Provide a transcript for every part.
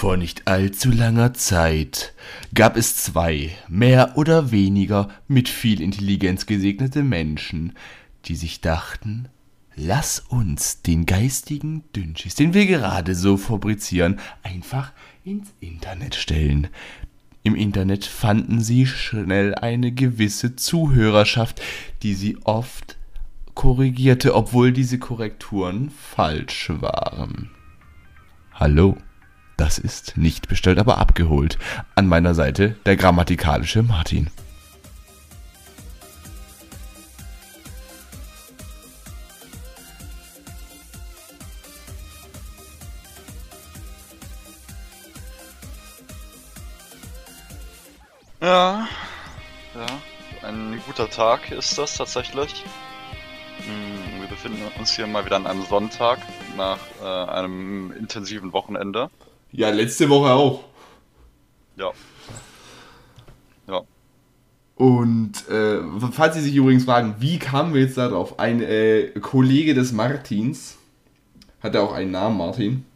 Vor nicht allzu langer Zeit gab es zwei mehr oder weniger mit viel Intelligenz gesegnete Menschen, die sich dachten, lass uns den geistigen Dünnschiss, den wir gerade so fabrizieren, einfach ins Internet stellen. Im Internet fanden sie schnell eine gewisse Zuhörerschaft, die sie oft korrigierte, obwohl diese Korrekturen falsch waren. Hallo, das ist nicht bestellt, aber abgeholt. An meiner Seite der grammatikalische Martin. Ja, ja, ein guter Tag ist das tatsächlich. Hm, Wir befinden uns hier mal wieder an einem Sonntag nach äh, einem intensiven Wochenende. Ja, letzte Woche auch. Ja. Ja. Und äh, falls Sie sich übrigens fragen, wie kamen wir jetzt darauf? Ein äh, Kollege des Martins, hat er auch einen Namen, Martin?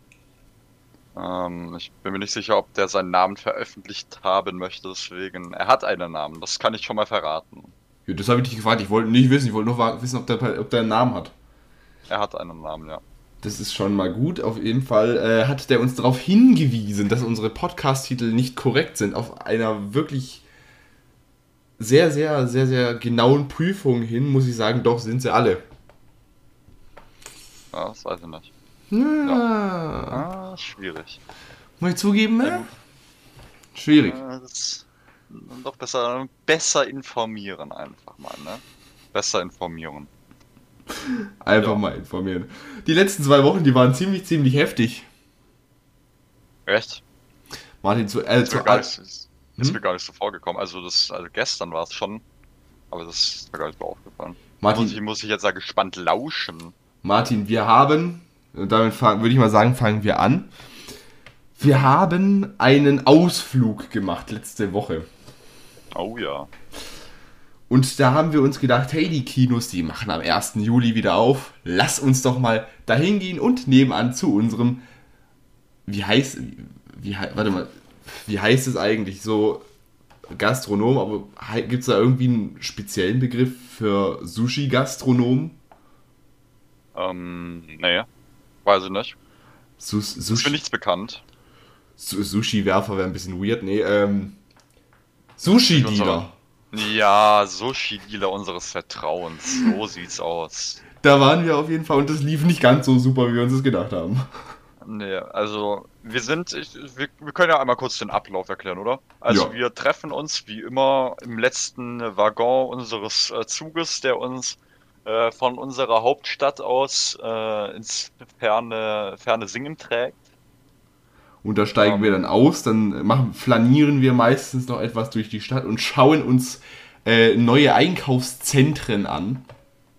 Ähm, ich bin mir nicht sicher, ob der seinen Namen veröffentlicht haben möchte, deswegen. Er hat einen Namen, das kann ich schon mal verraten. Ja, das habe ich dich gefragt. Ich wollte nicht wissen. Ich wollte nur wissen, ob der, ob der einen Namen hat. Er hat einen Namen, ja. Das ist schon mal gut. Auf jeden Fall äh, hat der uns darauf hingewiesen, dass unsere Podcast-Titel nicht korrekt sind. Auf einer wirklich sehr, sehr, sehr, sehr genauen Prüfung hin, muss ich sagen, doch sind sie alle. Ja, das weiß ich nicht. Ja. Ah, schwierig. Muss ich zugeben, ne? Schwierig. Äh, das, dann doch besser, besser informieren einfach mal, ne? Besser informieren. Einfach Ja. mal informieren. Die letzten zwei Wochen, die waren ziemlich, ziemlich heftig. Echt? Martin, zu, äh, Ist mir zu gar nicht, ist, ist Hm? mir gar nicht so vorgekommen. Also das, also gestern war es schon, aber das ist mir gar nicht so aufgefallen. Martin, Muss ich, muss ich jetzt da gespannt lauschen. Martin, wir haben, und damit würde ich mal sagen, fangen wir an. Wir haben einen Ausflug gemacht letzte Woche. Oh ja. Und da haben wir uns gedacht, hey, die Kinos, die machen am 1. Juli wieder auf. Lass uns doch mal dahin gehen und nebenan zu unserem, wie heißt, wie, warte mal, wie heißt es eigentlich? So Gastronom, aber gibt es da irgendwie einen speziellen Begriff für Sushi-Gastronom? Ähm, nee. Weiß ich nicht. Sus Ist mir Sushi, nichts bekannt. Su Sushi-Werfer wäre ein bisschen weird. Nee, ähm. Sushi-Dealer. Ja, Sushi-Dealer unseres Vertrauens. So sieht's aus. Da waren wir auf jeden Fall und das lief nicht ganz so super, wie wir uns das gedacht haben. Nee, also wir sind, ich, wir, wir können ja einmal kurz den Ablauf erklären, oder? Also Ja. wir treffen uns wie immer im letzten Waggon unseres äh, Zuges, der uns äh, von unserer Hauptstadt aus äh, ins ferne, ferne Singen trägt. Und da steigen Ähm. wir dann aus, dann machen, flanieren wir meistens noch etwas durch die Stadt und schauen uns äh, neue Einkaufszentren an.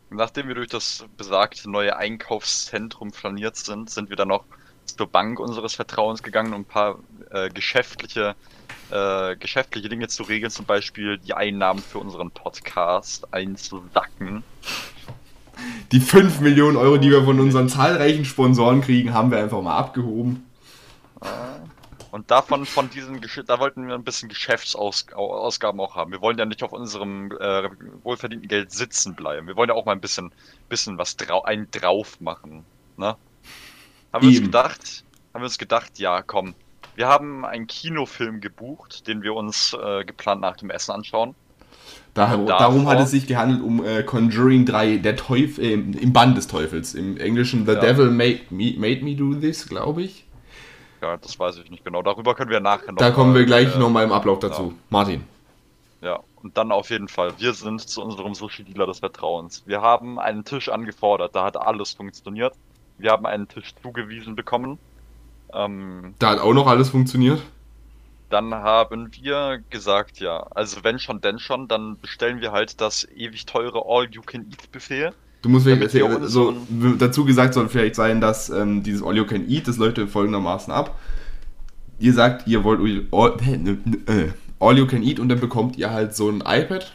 Nachdem wir durch das besagte neue Einkaufszentrum flaniert sind, sind wir dann noch zur Bank unseres Vertrauens gegangen, um ein paar äh, geschäftliche, äh, geschäftliche Dinge zu regeln, zum Beispiel die Einnahmen für unseren Podcast einzusacken. Die 5 Millionen Euro, die wir von unseren zahlreichen Sponsoren kriegen, haben wir einfach mal abgehoben. Und davon, von diesen, da wollten wir ein bisschen Geschäftsausgaben auch haben. Wir wollen ja nicht auf unserem äh, wohlverdienten Geld sitzen bleiben. Wir wollen ja auch mal ein bisschen, bisschen was drau einen drauf machen. Ne? Haben wir uns gedacht, haben wir uns gedacht, ja, komm, wir haben einen Kinofilm gebucht, den wir uns äh, geplant nach dem Essen anschauen. Da, Und darum davor- hat es sich gehandelt um äh, Conjuring 3, der Teufel, äh, im Band des Teufels. Im Englischen The Ja. Devil made me, made me do this, glaube ich. Ja, das weiß ich nicht genau. Darüber können wir nachher noch Da kommen wir gleich äh, nochmal im Ablauf dazu. Martin. Ja, und dann auf jeden Fall. Wir sind zu unserem Sushi-Dealer des Vertrauens. Wir haben einen Tisch angefordert, da hat alles funktioniert. Wir haben einen Tisch zugewiesen bekommen. Ähm, Da hat auch noch alles funktioniert. dann haben wir gesagt, ja, also wenn schon, denn schon, dann bestellen wir halt das ewig teure All-You-Can-Eat-Buffet. Du musst vielleicht, wir so, dazu gesagt soll vielleicht sein, dass ähm, dieses All You Can Eat, das läuft folgendermaßen ab. Ihr sagt, ihr wollt all, äh, all You Can Eat und dann bekommt ihr halt so ein iPad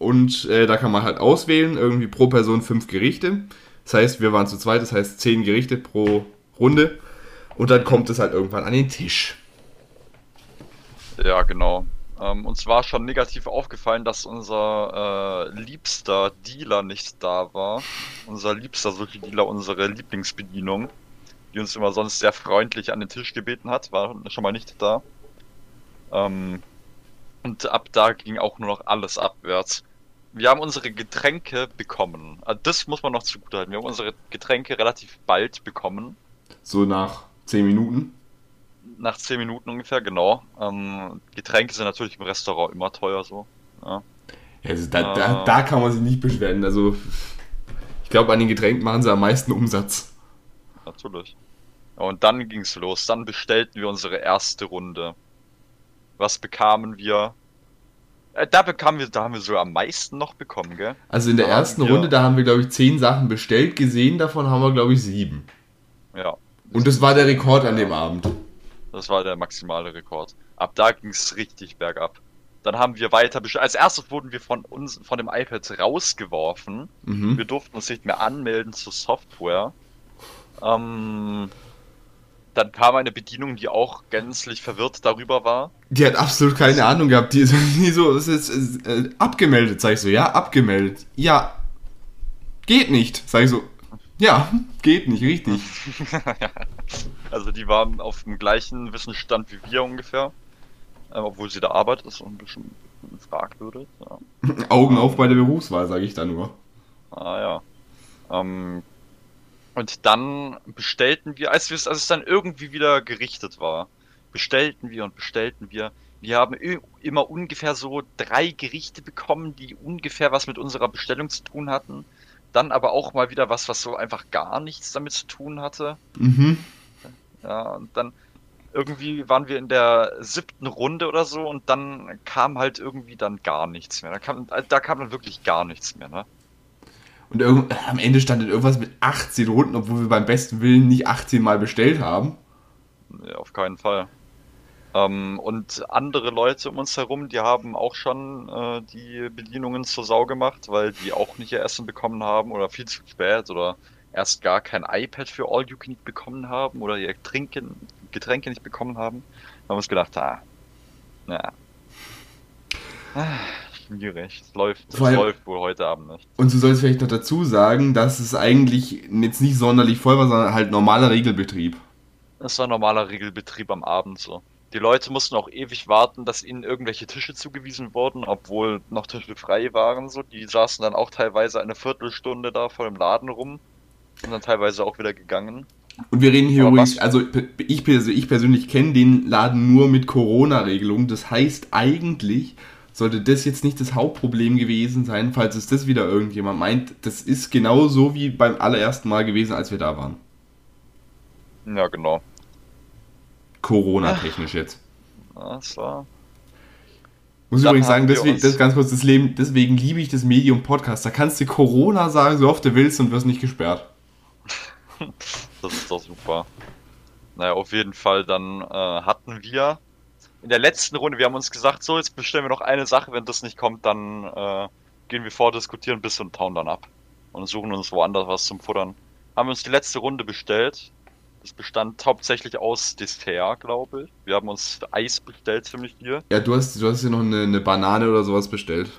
und äh, da kann man halt auswählen, irgendwie pro Person fünf Gerichte. Das heißt, wir waren zu zweit, das heißt zehn Gerichte pro Runde und dann kommt es halt irgendwann an den Tisch. Ja, genau. Ähm, uns war schon negativ aufgefallen, dass unser äh, liebster Dealer nicht da war. Unser liebster Sushi-Dealer, unsere Lieblingsbedienung, die uns immer sonst sehr freundlich an den Tisch gebeten hat, war schon mal nicht da. Ähm, und ab da ging auch nur noch alles abwärts. Wir haben unsere Getränke bekommen. Ah, Das muss man noch zugutehalten. Wir haben unsere Getränke relativ bald bekommen. So nach 10 Minuten. Nach 10 Minuten ungefähr, genau. Ähm, Getränke sind natürlich im Restaurant immer teuer so. Ja. Ja, also da, da, Ah. da kann man sich nicht beschweren. Also, ich glaube, an den Getränken machen sie am meisten Umsatz. Natürlich. Und dann ging's los. Dann bestellten wir unsere erste Runde. Was bekamen wir? Äh, da bekamen wir, da haben wir sogar am meisten noch bekommen, gell? Also in der Da ersten Runde, da haben wir, glaube ich, 10 Sachen bestellt. Gesehen davon haben wir, glaube ich, 7. Ja. Und das war der Rekord an dem Abend. Das war der maximale Rekord. Ab da ging's richtig bergab. Dann haben wir weiter bestellt. Als erstes wurden wir von uns, von dem iPad rausgeworfen. Wir Mhm. durften uns nicht mehr anmelden zur Software. Ähm, dann kam eine Bedienung, die auch gänzlich verwirrt darüber war. Die hat absolut keine Ahnung gehabt. Die ist so, es ist, es ist äh, abgemeldet. Sag ich so, ja, abgemeldet. Ja, geht nicht. Sag ich so, ja, geht nicht, richtig. Also die waren auf dem gleichen Wissensstand wie wir ungefähr. Äh, obwohl sie da arbeitet, ist so ein bisschen fragwürdig. Ja. Augen auf bei der Berufswahl, sage ich da nur. Ah ja. Ähm, und dann bestellten wir, als, als es dann irgendwie wieder gerichtet war, bestellten wir und bestellten wir. Wir haben immer ungefähr so drei Gerichte bekommen, die ungefähr was mit unserer Bestellung zu tun hatten. Dann aber auch mal wieder was, was so einfach gar nichts damit zu tun hatte. Mhm. Ja, und dann irgendwie waren wir in der siebten Runde oder so und dann kam halt irgendwie dann gar nichts mehr. Da kam, da kam dann wirklich gar nichts mehr, ne? Und am Ende stand dann irgendwas mit 18 Runden, obwohl wir beim besten Willen nicht 18 Mal bestellt haben. Ja, auf keinen Fall. Ähm, und andere Leute um uns herum, die haben auch schon äh, die Bedienungen zur Sau gemacht, weil die auch nicht ihr Essen bekommen haben oder viel zu spät oder erst gar kein iPad für All You Can Eat bekommen haben oder ihr Trinken, Getränke nicht bekommen haben. Haben wir uns gedacht, ah, na, ah, schwierig. Es läuft, es läuft wohl heute Abend nicht. Und du sollst vielleicht noch dazu sagen, dass es eigentlich jetzt nicht sonderlich voll war, sondern halt normaler Regelbetrieb. Das war normaler Regelbetrieb am Abend so. Die Leute mussten auch ewig warten, dass ihnen irgendwelche Tische zugewiesen wurden, obwohl noch Tische frei waren. So, die saßen dann auch teilweise eine Viertelstunde da vor dem Laden rum und dann teilweise auch wieder gegangen. Und wir reden hier Aber übrigens, was- also ich, ich persönlich kenne den Laden nur mit Corona-Regelungen. Das heißt, eigentlich sollte das jetzt nicht das Hauptproblem gewesen sein, falls es das wieder irgendjemand meint. Das ist genauso wie beim allerersten Mal gewesen, als wir da waren. Ja, genau. Corona-technisch jetzt. Das war. Muss ich Dann übrigens sagen, deswegen, das ist ganz kurz das Leben, deswegen liebe ich das Medium Podcast. Da kannst du Corona sagen, so oft du willst und wirst nicht gesperrt. Das ist doch super. Naja, auf jeden Fall, dann äh, hatten wir in der letzten Runde, wir haben uns gesagt, so, jetzt bestellen wir noch eine Sache, wenn das nicht kommt, dann äh, gehen wir vor, diskutieren bisschen und tauen dann ab. Und suchen uns woanders was zum Futtern. Haben wir uns die letzte Runde bestellt. Das bestand hauptsächlich aus Dessert, glaube ich. Wir haben uns Eis bestellt, ziemlich viel. Ja, du hast, du hast ja noch eine, eine Banane oder sowas bestellt.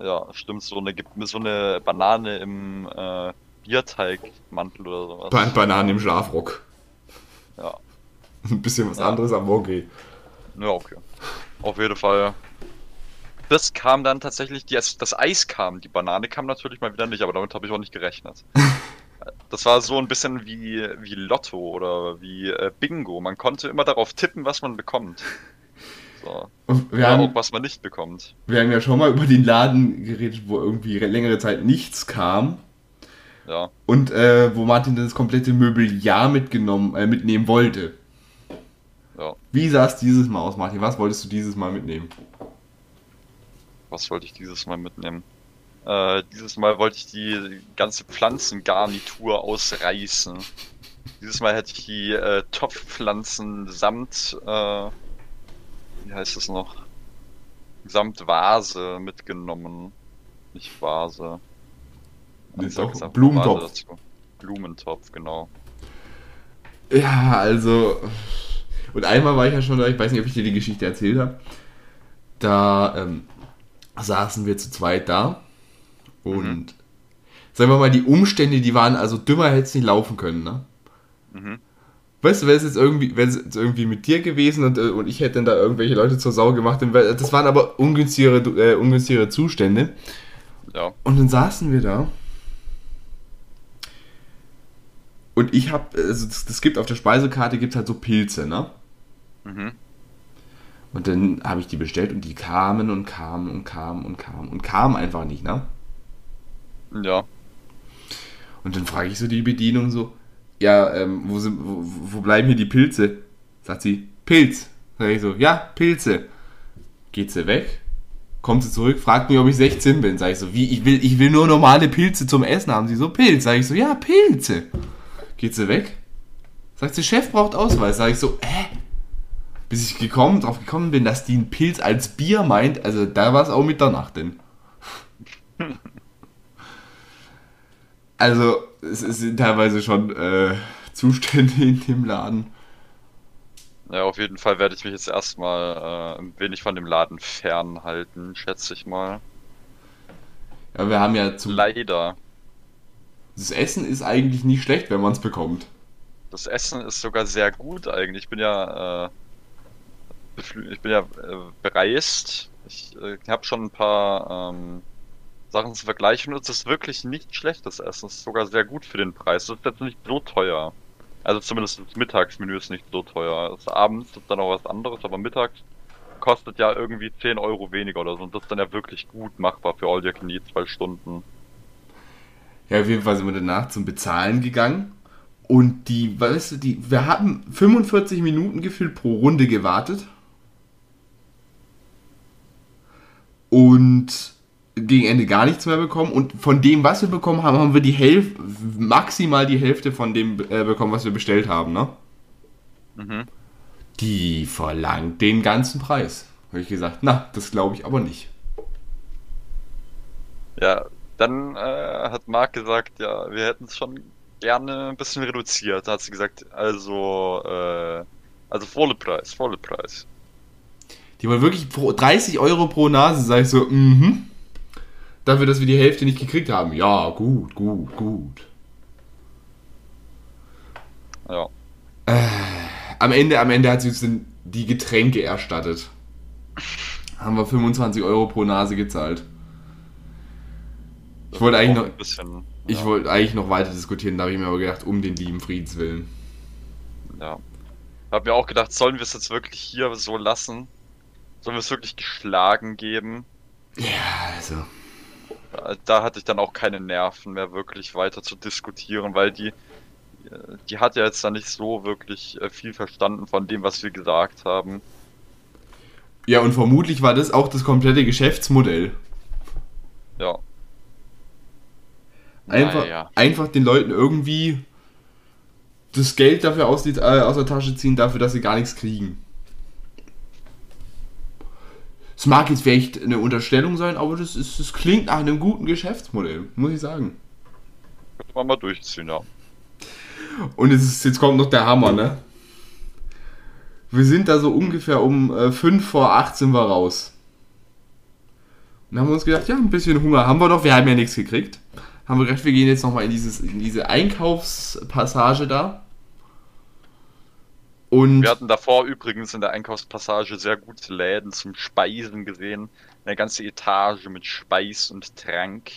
Ja, stimmt, so eine, gibt mir so eine Banane im äh, Bierteigmantel oder sowas. Ba Bananen im Schlafrock. Ja. Ein bisschen was Ja. anderes, aber okay. Ja, okay. Auf jeden Fall. Das kam dann tatsächlich, die, das Eis kam, die Banane kam natürlich mal wieder nicht, aber damit habe ich auch nicht gerechnet. Das war so ein bisschen wie, wie Lotto oder wie äh, Bingo. Man konnte immer darauf tippen, was man bekommt. So. Und wir, haben, auch, was man nicht bekommt. wir haben ja schon mal über den Laden geredet, wo irgendwie längere Zeit nichts kam. Ja. Und äh, wo Martin das komplette Möbeljahr mitgenommen, äh, mitnehmen wollte. Ja. Wie sah es dieses Mal aus, Martin? Was wolltest du dieses Mal mitnehmen? Was wollte ich dieses Mal mitnehmen? Äh, dieses Mal wollte ich die ganze Pflanzengarnitur ausreißen. Dieses Mal hätte ich die äh, Topfpflanzen samt, äh, wie heißt es noch? Samt Vase mitgenommen. Nicht Vase. Ich sag jetzt Blumentopf. Dazu. Blumentopf, genau. Ja, also. Und einmal war ich ja schon da, ich weiß nicht, ob ich dir die Geschichte erzählt habe. Da ähm, saßen wir zu zweit da und mhm. sagen wir mal, die Umstände, die waren, also dümmer hätte es nicht laufen können, ne? Mhm. Weißt du, wäre es jetzt irgendwie, wäre es jetzt irgendwie mit dir gewesen und, äh, und ich hätte dann da irgendwelche Leute zur Sau gemacht, das waren aber ungünstigere, äh, ungünstigere Zustände. Ja. Und dann saßen wir da. Und ich habe, also das, das, gibt auf der Speisekarte gibt halt so Pilze, ne? Mhm. Und dann habe ich die bestellt und die kamen und kamen und kamen und kamen und kamen einfach nicht, ne? Ja. Und dann frage ich so die Bedienung so, ja, ähm, wo, sind, wo, wo bleiben hier die Pilze? Sagt sie, Pilz. Sag ich so, ja, Pilze. Geht sie weg, kommt sie zurück, fragt mich, ob ich 16 bin. Sag ich so, wie, ich will, ich will nur normale Pilze zum Essen haben. Sie so, Pilz. Sag ich so, ja, Pilze. Geht sie weg, sagt sie, Chef braucht Ausweis. Sag ich so, hä? Bis ich gekommen, drauf gekommen bin, dass die einen Pilz als Bier meint, also da war es auch Mitternacht denn. Also, es, sind teilweise schon äh, Zustände in dem Laden. Ja, auf jeden Fall werde ich mich jetzt erstmal äh, ein wenig von dem Laden fernhalten, schätze ich mal. Ja, wir haben ja zu. Leider. Das Essen ist eigentlich nicht schlecht, wenn man es bekommt. Das Essen ist sogar sehr gut eigentlich. Ich bin ja, äh, ich bin ja äh, bereist. Ich äh, habe schon ein paar ähm, Sachen zu vergleichen und es ist wirklich nicht schlechtes Essen. Es ist sogar sehr gut für den Preis. Es ist jetzt nicht so teuer. Also zumindest das Mittagsmenü ist nicht so teuer. Das abends ist dann auch was anderes, aber mittags kostet ja irgendwie 10 Euro weniger oder so. Und das ist dann ja wirklich gut machbar für All You Can zwei Stunden. Ja, auf jeden Fall sind wir danach zum Bezahlen gegangen. Und die, weißt du, die, wir hatten 45 Minuten gefühlt pro Runde gewartet. Und gegen Ende gar nichts mehr bekommen und von dem, was wir bekommen haben, haben wir die Hälfte, maximal die Hälfte von dem äh, bekommen, was wir bestellt haben, ne? Mhm. Die verlangt den ganzen Preis. Habe ich gesagt, na, das glaube ich aber nicht. Ja, dann äh, hat Marc gesagt, ja, wir hätten es schon gerne ein bisschen reduziert. Da hat sie gesagt, also, äh, also volle Preis, volle Preis. Die wollen wirklich 30 Euro pro Nase, sag ich so, mhm dafür, dass wir die Hälfte nicht gekriegt haben. Ja, gut, gut, gut. Ja. Äh, am Ende, am Ende hat sie uns die Getränke erstattet. Haben wir 25 Euro pro Nase gezahlt. Ich wollte eigentlich noch, bisschen, ja. ich wollte eigentlich noch weiter diskutieren, da habe ich mir aber gedacht, um den lieben Friedenswillen. Ja. Ich habe mir auch gedacht, sollen wir es jetzt wirklich hier so lassen? Sollen wir es wirklich geschlagen geben? Ja, also da hatte ich dann auch keine Nerven mehr wirklich weiter zu diskutieren, weil die, die hat ja jetzt da nicht so wirklich äh, viel verstanden von dem, was wir gesagt haben. Ja, und vermutlich war das auch das komplette Geschäftsmodell. Ja. Einfach, naja. einfach den Leuten irgendwie das Geld dafür aus, die, äh, aus der Tasche ziehen, dafür, dass sie gar nichts kriegen. Es mag jetzt vielleicht eine Unterstellung sein, aber das, ist, das klingt nach einem guten Geschäftsmodell, muss ich sagen. Könnte man mal durchziehen, ja. Und jetzt, ist, jetzt kommt noch der Hammer, ne? Wir sind da so ungefähr um äh, 5 vor 8 sind wir raus. Und haben wir uns gedacht, ja, ein bisschen Hunger haben wir doch, wir haben ja nichts gekriegt. Haben wir gedacht, wir gehen jetzt nochmal in, in diese Einkaufspassage da. Und wir hatten davor übrigens in der Einkaufspassage sehr gute Läden zum Speisen gesehen. Eine ganze Etage mit Speis und Trank.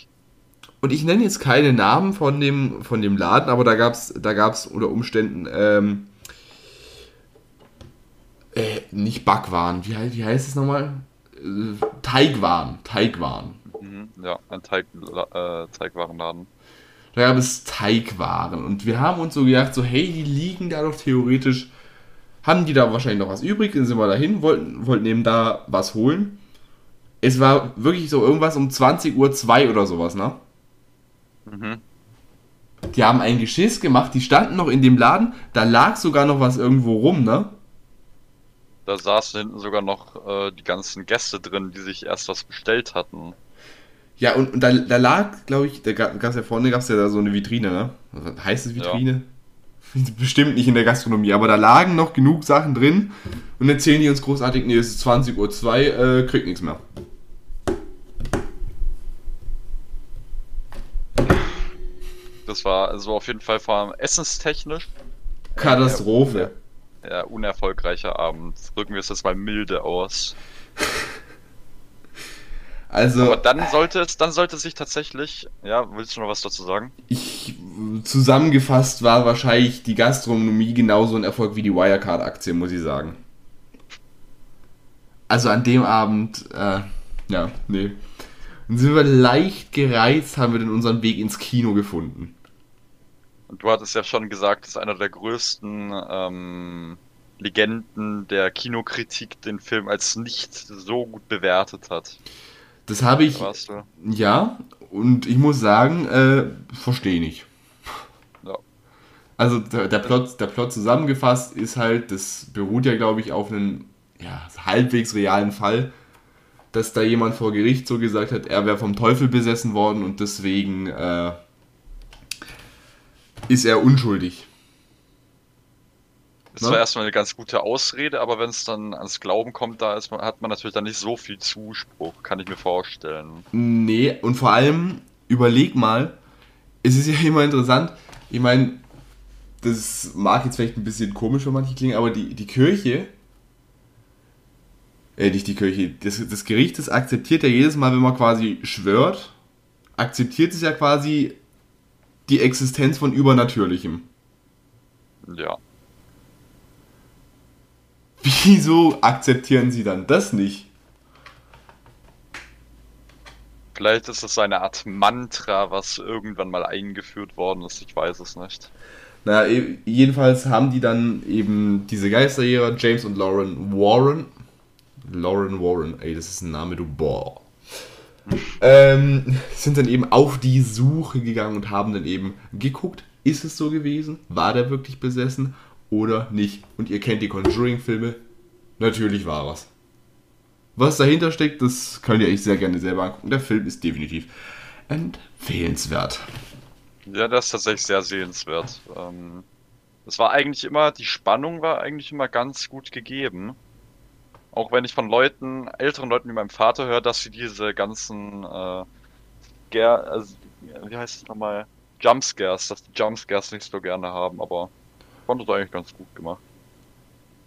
Und ich nenne jetzt keine Namen von dem, von dem Laden, aber da gab es da gab's unter Umständen ähm, äh, nicht Backwaren, wie, wie heißt es nochmal? Äh, Teigwaren, Teigwaren. Ja, ein Teig, äh, Teigwarenladen. Da gab es Teigwaren und wir haben uns so gedacht, so hey, die liegen da doch theoretisch haben die da wahrscheinlich noch was übrig, dann sind wir dahin, wollten, wollten eben da was holen. Es war wirklich so irgendwas um 20 Uhr 2 oder sowas, ne? Mhm. Die haben ein Geschiss gemacht, die standen noch in dem Laden, da lag sogar noch was irgendwo rum, ne? Da saßen hinten sogar noch äh, die ganzen Gäste drin, die sich erst was bestellt hatten. Ja, und, und da, da lag, glaube ich, da gab es ja vorne, gab es ja da so eine Vitrine, ne? Heißt es Vitrine? Ja Bestimmt nicht in der Gastronomie, aber da lagen noch genug Sachen drin und erzählen die uns großartig, nee, es ist 20.02 Uhr, äh, kriegt nichts mehr. Das war also auf jeden Fall vor allem essenstechnisch. Katastrophe. Ja, unerfolgreicher Abend. Drücken wir es jetzt mal milde aus. Also, Aber dann sollte es, dann sollte sich tatsächlich, ja, willst du noch was dazu sagen? ich, zusammengefasst war wahrscheinlich die Gastronomie genauso ein Erfolg wie die Wirecard-Aktie, muss ich sagen. Also an dem Abend, äh, ja, nee. Dann sind wir leicht gereizt, haben wir dann unseren Weg ins Kino gefunden. Und du hattest ja schon gesagt, dass einer der größten ähm, Legenden der Kinokritik den Film als nicht so gut bewertet hat. Das habe ich, warst du. ja, und ich muss sagen, äh, verstehe nicht. Ja. Also der, der, Plot, der Plot zusammengefasst ist halt, das beruht ja, glaube ich, auf einem ja, halbwegs realen Fall, dass da jemand vor Gericht so gesagt hat, er wäre vom Teufel besessen worden und deswegen äh, ist er unschuldig. Das Ne? war erstmal eine ganz gute Ausrede, aber wenn es dann ans Glauben kommt, da ist man, hat man natürlich dann nicht so viel Zuspruch, kann ich mir vorstellen. Nee, und vor allem, überleg mal, es ist ja immer interessant, ich meine, das mag jetzt vielleicht ein bisschen komisch für manche klingen, aber die, die Kirche, äh, nicht die Kirche, das, das Gericht, das akzeptiert ja jedes Mal, wenn man quasi schwört, akzeptiert es ja quasi die Existenz von Übernatürlichem. Ja. Wieso akzeptieren sie dann das nicht? Vielleicht ist es eine Art Mantra, was irgendwann mal eingeführt worden ist, ich weiß es nicht. Naja, e- jedenfalls haben die dann eben diese Geisterjäger, James und Lauren Warren. Lauren Warren, ey, das ist ein Name, du Boah. ähm, sind dann eben auf die Suche gegangen und haben dann eben geguckt, ist es so gewesen? War der wirklich besessen oder nicht? Und ihr kennt die Conjuring-Filme, natürlich war es. Was dahinter steckt, das könnt ihr euch sehr gerne selber angucken. Der Film ist definitiv empfehlenswert. Ja, das ist tatsächlich sehr sehenswert. Ähm, es war eigentlich immer, die Spannung war eigentlich immer ganz gut gegeben. Auch wenn ich von Leuten, älteren Leuten wie meinem Vater höre, dass sie diese ganzen, äh, Scare, also, wie heißt es nochmal, Jumpscares, dass die Jumpscares nicht so gerne haben, aber fand das eigentlich ganz gut gemacht.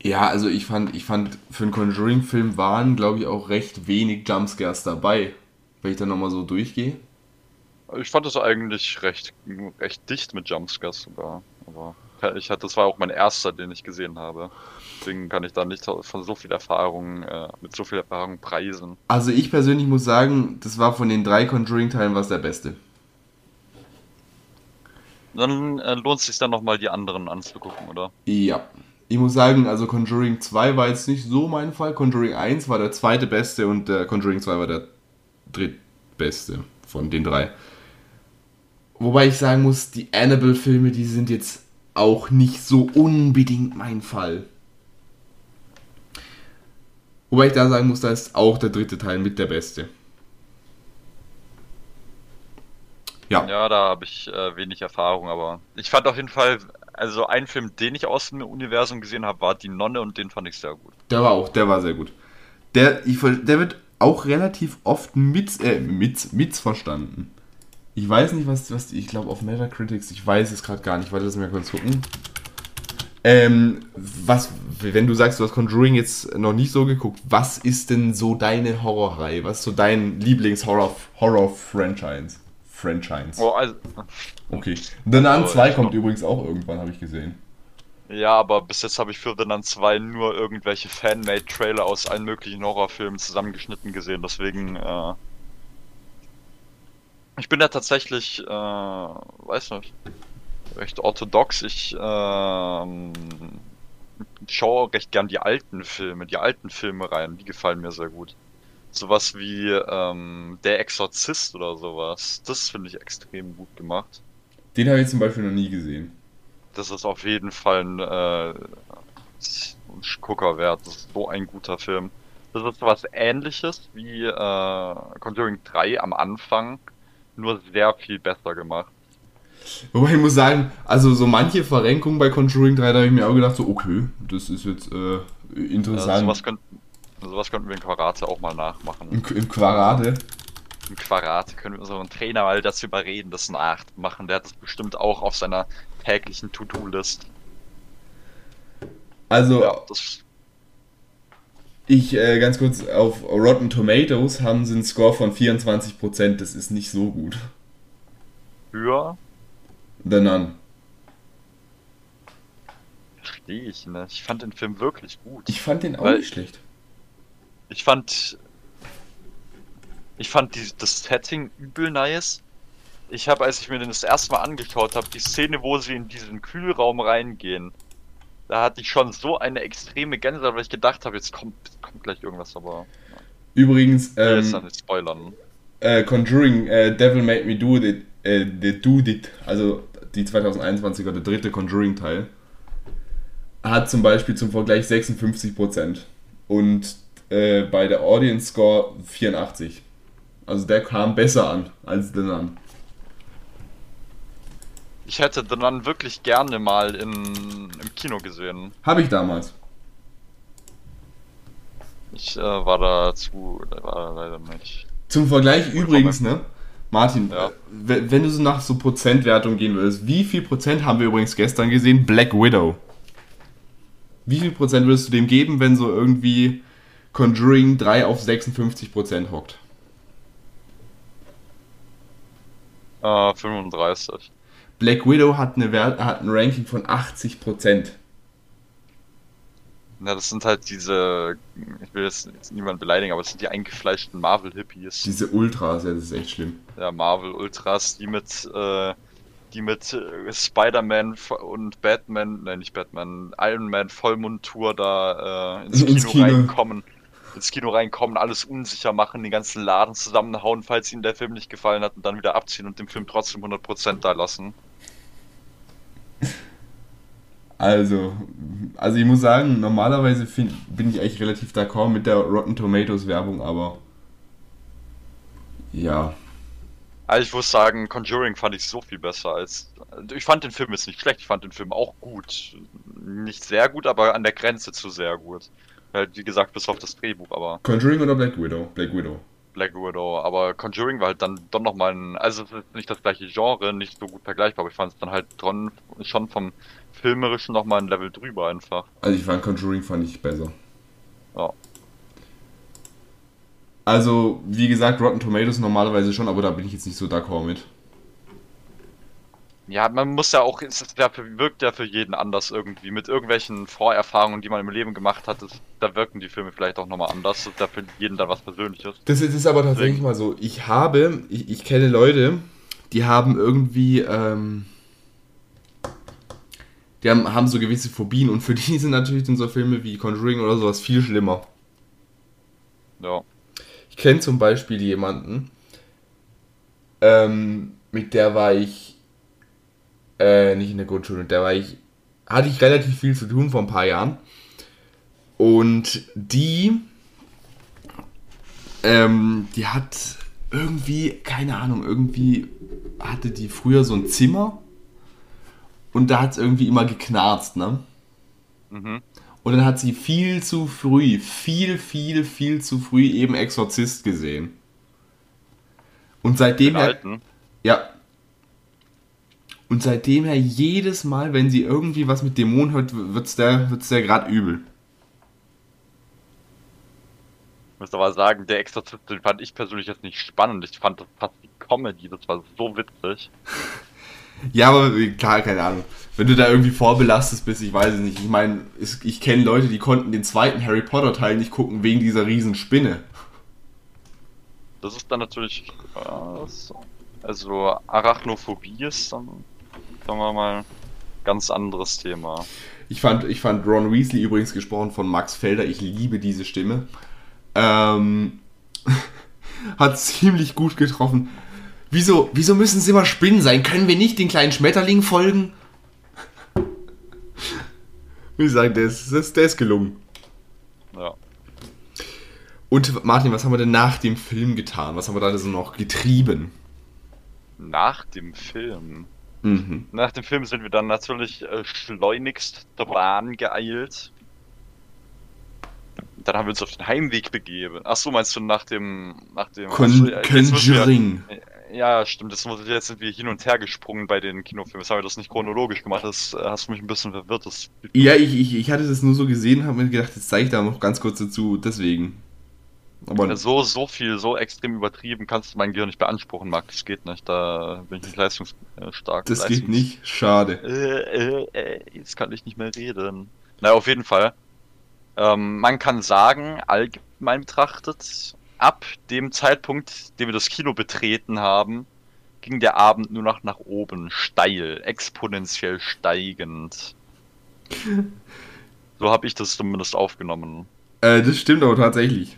Ja, also ich fand, ich fand, für einen Conjuring-Film waren, glaube ich, auch recht wenig Jumpscares dabei. Wenn ich dann nochmal so durchgehe. Ich fand das eigentlich recht, recht dicht mit Jumpscares sogar, aber ich hatte, das war auch mein erster, den ich gesehen habe. Deswegen kann ich da nicht von so viel Erfahrung, äh, mit so viel Erfahrung preisen. Also ich persönlich muss sagen, das war von den drei Conjuring-Teilen was der beste. Dann äh, lohnt es sich dann nochmal die anderen anzugucken, oder? Ja. Ich muss sagen, also Conjuring 2 war jetzt nicht so mein Fall. Conjuring 1 war der zweite beste und der Conjuring 2 war der drittbeste von den drei. Wobei ich sagen muss, die Annabelle-Filme, die sind jetzt auch nicht so unbedingt mein Fall. Wobei ich da sagen muss, da ist auch der dritte Teil mit der beste. Ja. Ja, da habe ich äh, wenig Erfahrung, aber ich fand auf jeden Fall, also ein Film, den ich aus dem Universum gesehen habe, war Die Nonne und den fand ich sehr gut. Der war auch, der war sehr gut. Der, ich, der wird auch relativ oft mit, äh, mit, missverstanden. Ich weiß nicht, was, was ich glaube auf Metacritics, ich weiß es gerade gar nicht, warte, lass mich mal kurz gucken. Ähm, was, wenn du sagst, du hast Conjuring jetzt noch nicht so geguckt, was ist denn so deine Horrorreihe? Was ist so dein Lieblings-Horror-Franchise? Franchise. Oh, also, Okay. The Nun Aber 2 ich kommt übrigens auch irgendwann, habe ich gesehen. ja, aber bis jetzt habe ich für The Nun 2 nur irgendwelche Fanmade-Trailer aus allen möglichen Horrorfilmen zusammengeschnitten gesehen, deswegen, äh, ich bin da tatsächlich, äh, weiß nicht, recht orthodox. Ich, ähm, schaue recht gern die alten Filme, die alten Filme rein, die gefallen mir sehr gut. Sowas wie ähm, Der Exorzist oder sowas. Das finde ich extrem gut gemacht. Den habe ich zum Beispiel noch nie gesehen. Das ist auf jeden Fall ein, äh, ein Gucker wert. Das ist so ein guter Film. Das ist was ähnliches wie äh, Conjuring 3 am Anfang, nur sehr viel besser gemacht. Wobei ich muss sagen, also so manche Verrenkungen bei Conjuring 3, da habe ich mir auch gedacht, so, okay, das ist jetzt äh, Ja, interessant. sowas, könnt, sowas könnten wir in Karate auch mal nachmachen. Im, Im Quarade. Im Karate können wir unseren Trainer mal dazu überreden, das nachzumachen. Der hat das bestimmt auch auf seiner täglichen To-Do-List. Also, Ja, das ich äh, ganz kurz, auf Rotten Tomatoes haben sie einen Score von 24%, das ist nicht so gut. für The Nun. verstehe ich nicht. Ich fand den Film wirklich gut. Ich fand den auch Weil- nicht schlecht. Ich fand. Ich fand die, das Setting übel nice. Ich habe, als ich mir den das erste Mal angeschaut habe, die Szene, wo sie in diesen Kühlraum reingehen, da hatte ich schon so eine extreme Gänsehaut, weil ich gedacht habe, jetzt kommt, kommt gleich irgendwas, aber Übrigens, ich will jetzt dann ähm, nicht spoilern. äh, Conjuring, äh, Devil Made Me Do It, äh, the Do It, also die 2021er, der dritte Conjuring-Teil, hat zum Beispiel zum Vergleich 56% und äh, bei der Audience Score 84. Also der kam besser an als The Nun. Ich hätte den dann wirklich gerne mal in, im Kino gesehen. Habe ich damals. Ich äh, war da war leider nicht. Zum Vergleich übrigens, ne? Martin, Ja. wenn du so nach so Prozentwertung gehen würdest, wie viel Prozent haben wir übrigens gestern gesehen? Black Widow. Wie viel Prozent würdest du dem geben, wenn so irgendwie Conjuring 3 auf 56 Prozent hockt? Äh, 35. Black Widow hat, eine Wert, hat ein Ranking von 80 Prozent. Ja, das sind halt diese, ich will jetzt, jetzt niemand beleidigen, aber das sind die eingefleischten Marvel-Hippies. Diese Ultras, ja, das ist echt schlimm. Ja, Marvel-Ultras, die mit, äh, die mit äh, Spider-Man und Batman, nein, nicht Batman, Iron Man Vollmundtour da äh, ins, Ins Kino, Kino. reinkommen, ins Kino reinkommen, alles unsicher machen, den ganzen Laden zusammenhauen, falls ihnen der Film nicht gefallen hat und dann wieder abziehen und dem Film trotzdem 100% da lassen. Also, also ich muss sagen, normalerweise find, bin ich eigentlich relativ d'accord mit der Rotten Tomatoes Werbung, aber ja, Also ich muss sagen, Conjuring fand ich so viel besser als. Ich fand den Film jetzt nicht schlecht, ich fand den Film auch gut. Nicht sehr gut, aber an der Grenze zu sehr gut. Halt, wie gesagt, bis auf das Drehbuch, aber Conjuring oder Black Widow? Black Widow. Black Widow. Aber Conjuring war halt dann doch nochmal ein. Also es ist nicht das gleiche Genre, nicht so gut vergleichbar, aber ich fand es dann halt dran, schon vom Filmerischen nochmal ein Level drüber einfach. Also ich fand Conjuring fand ich besser. Ja. Also, wie gesagt, Rotten Tomatoes normalerweise schon, aber da bin ich jetzt nicht so d'accord mit. Ja, man muss ja auch, es ist ja für, wirkt ja für jeden anders irgendwie. Mit irgendwelchen Vorerfahrungen, die man im Leben gemacht hat, das, da wirken die Filme vielleicht auch nochmal anders. Das ist ja für jeden dann was Persönliches. Das ist, ist aber tatsächlich mal so. Ich habe, ich, ich kenne Leute, die haben irgendwie, ähm, die haben, haben so gewisse Phobien und für die sind natürlich dann so Filme wie Conjuring oder sowas viel schlimmer. Ja. Ich kenne zum Beispiel jemanden, ähm, mit der war ich äh, nicht in der Grundschule, der war ich, hatte ich relativ viel zu tun vor ein paar Jahren. Und die, ähm, die hat irgendwie, keine Ahnung, irgendwie hatte die früher so ein Zimmer und da hat es irgendwie immer geknarzt, ne? Mhm. Und dann hat sie viel zu früh, viel, viel, viel zu früh eben Exorzist gesehen. Und seitdem Den alten. ja. Und seitdem her jedes Mal, wenn sie irgendwie was mit Dämonen hört, wird's der, wird's der gerade übel. Ich muss aber sagen, der Exorzist, den fand ich persönlich jetzt nicht spannend. Ich fand das fast wie Comedy, das war so witzig. Ja, aber klar, keine Ahnung. Wenn du da irgendwie vorbelastet bist, ich weiß es nicht. Ich meine, ich kenne Leute, die konnten den zweiten Harry Potter Teil nicht gucken wegen dieser riesen Spinne. Das ist dann natürlich, äh, so. also Arachnophobie ist dann, sagen wir mal, ganz anderes Thema. Ich fand, ich fand Ron Weasley übrigens gesprochen von Max Felder. Ich liebe diese Stimme. Ähm, hat ziemlich gut getroffen. Wieso, wieso müssen es immer Spinnen sein? Können wir nicht den kleinen Schmetterling folgen? Wie gesagt, der ist, der ist, der ist gelungen. Ja. Und Martin, was haben wir denn nach dem Film getan? Was haben wir da so noch getrieben? Nach dem Film. Mhm. Nach dem Film sind wir dann natürlich äh, schleunigst zur Bahn geeilt. Dann haben wir uns auf den Heimweg begeben. Ach so, meinst du nach dem nach dem Con ja, Conjuring? Ja, stimmt. Das muss, jetzt sind wir hin und her gesprungen bei den Kinofilmen. Jetzt haben wir das nicht chronologisch gemacht. Das äh, hast du mich ein bisschen verwirrt. Das ja, ich, ich, ich hatte das nur so gesehen, habe mir gedacht, jetzt zeige ich da noch ganz kurz dazu. Deswegen. Aber so, so viel, so extrem übertrieben kannst du mein Gehirn nicht beanspruchen, Max. Das geht nicht. Da bin ich nicht leistungsstark. Das Leistungs geht nicht. Schade. Äh, äh, äh, jetzt kann ich nicht mehr reden. Na, auf jeden Fall. Ähm, man kann sagen, allgemein betrachtet, ab dem Zeitpunkt, den wir das Kino betreten haben, ging der Abend nur noch nach oben, steil, exponentiell steigend. so habe ich das zumindest aufgenommen. Äh, das stimmt aber tatsächlich.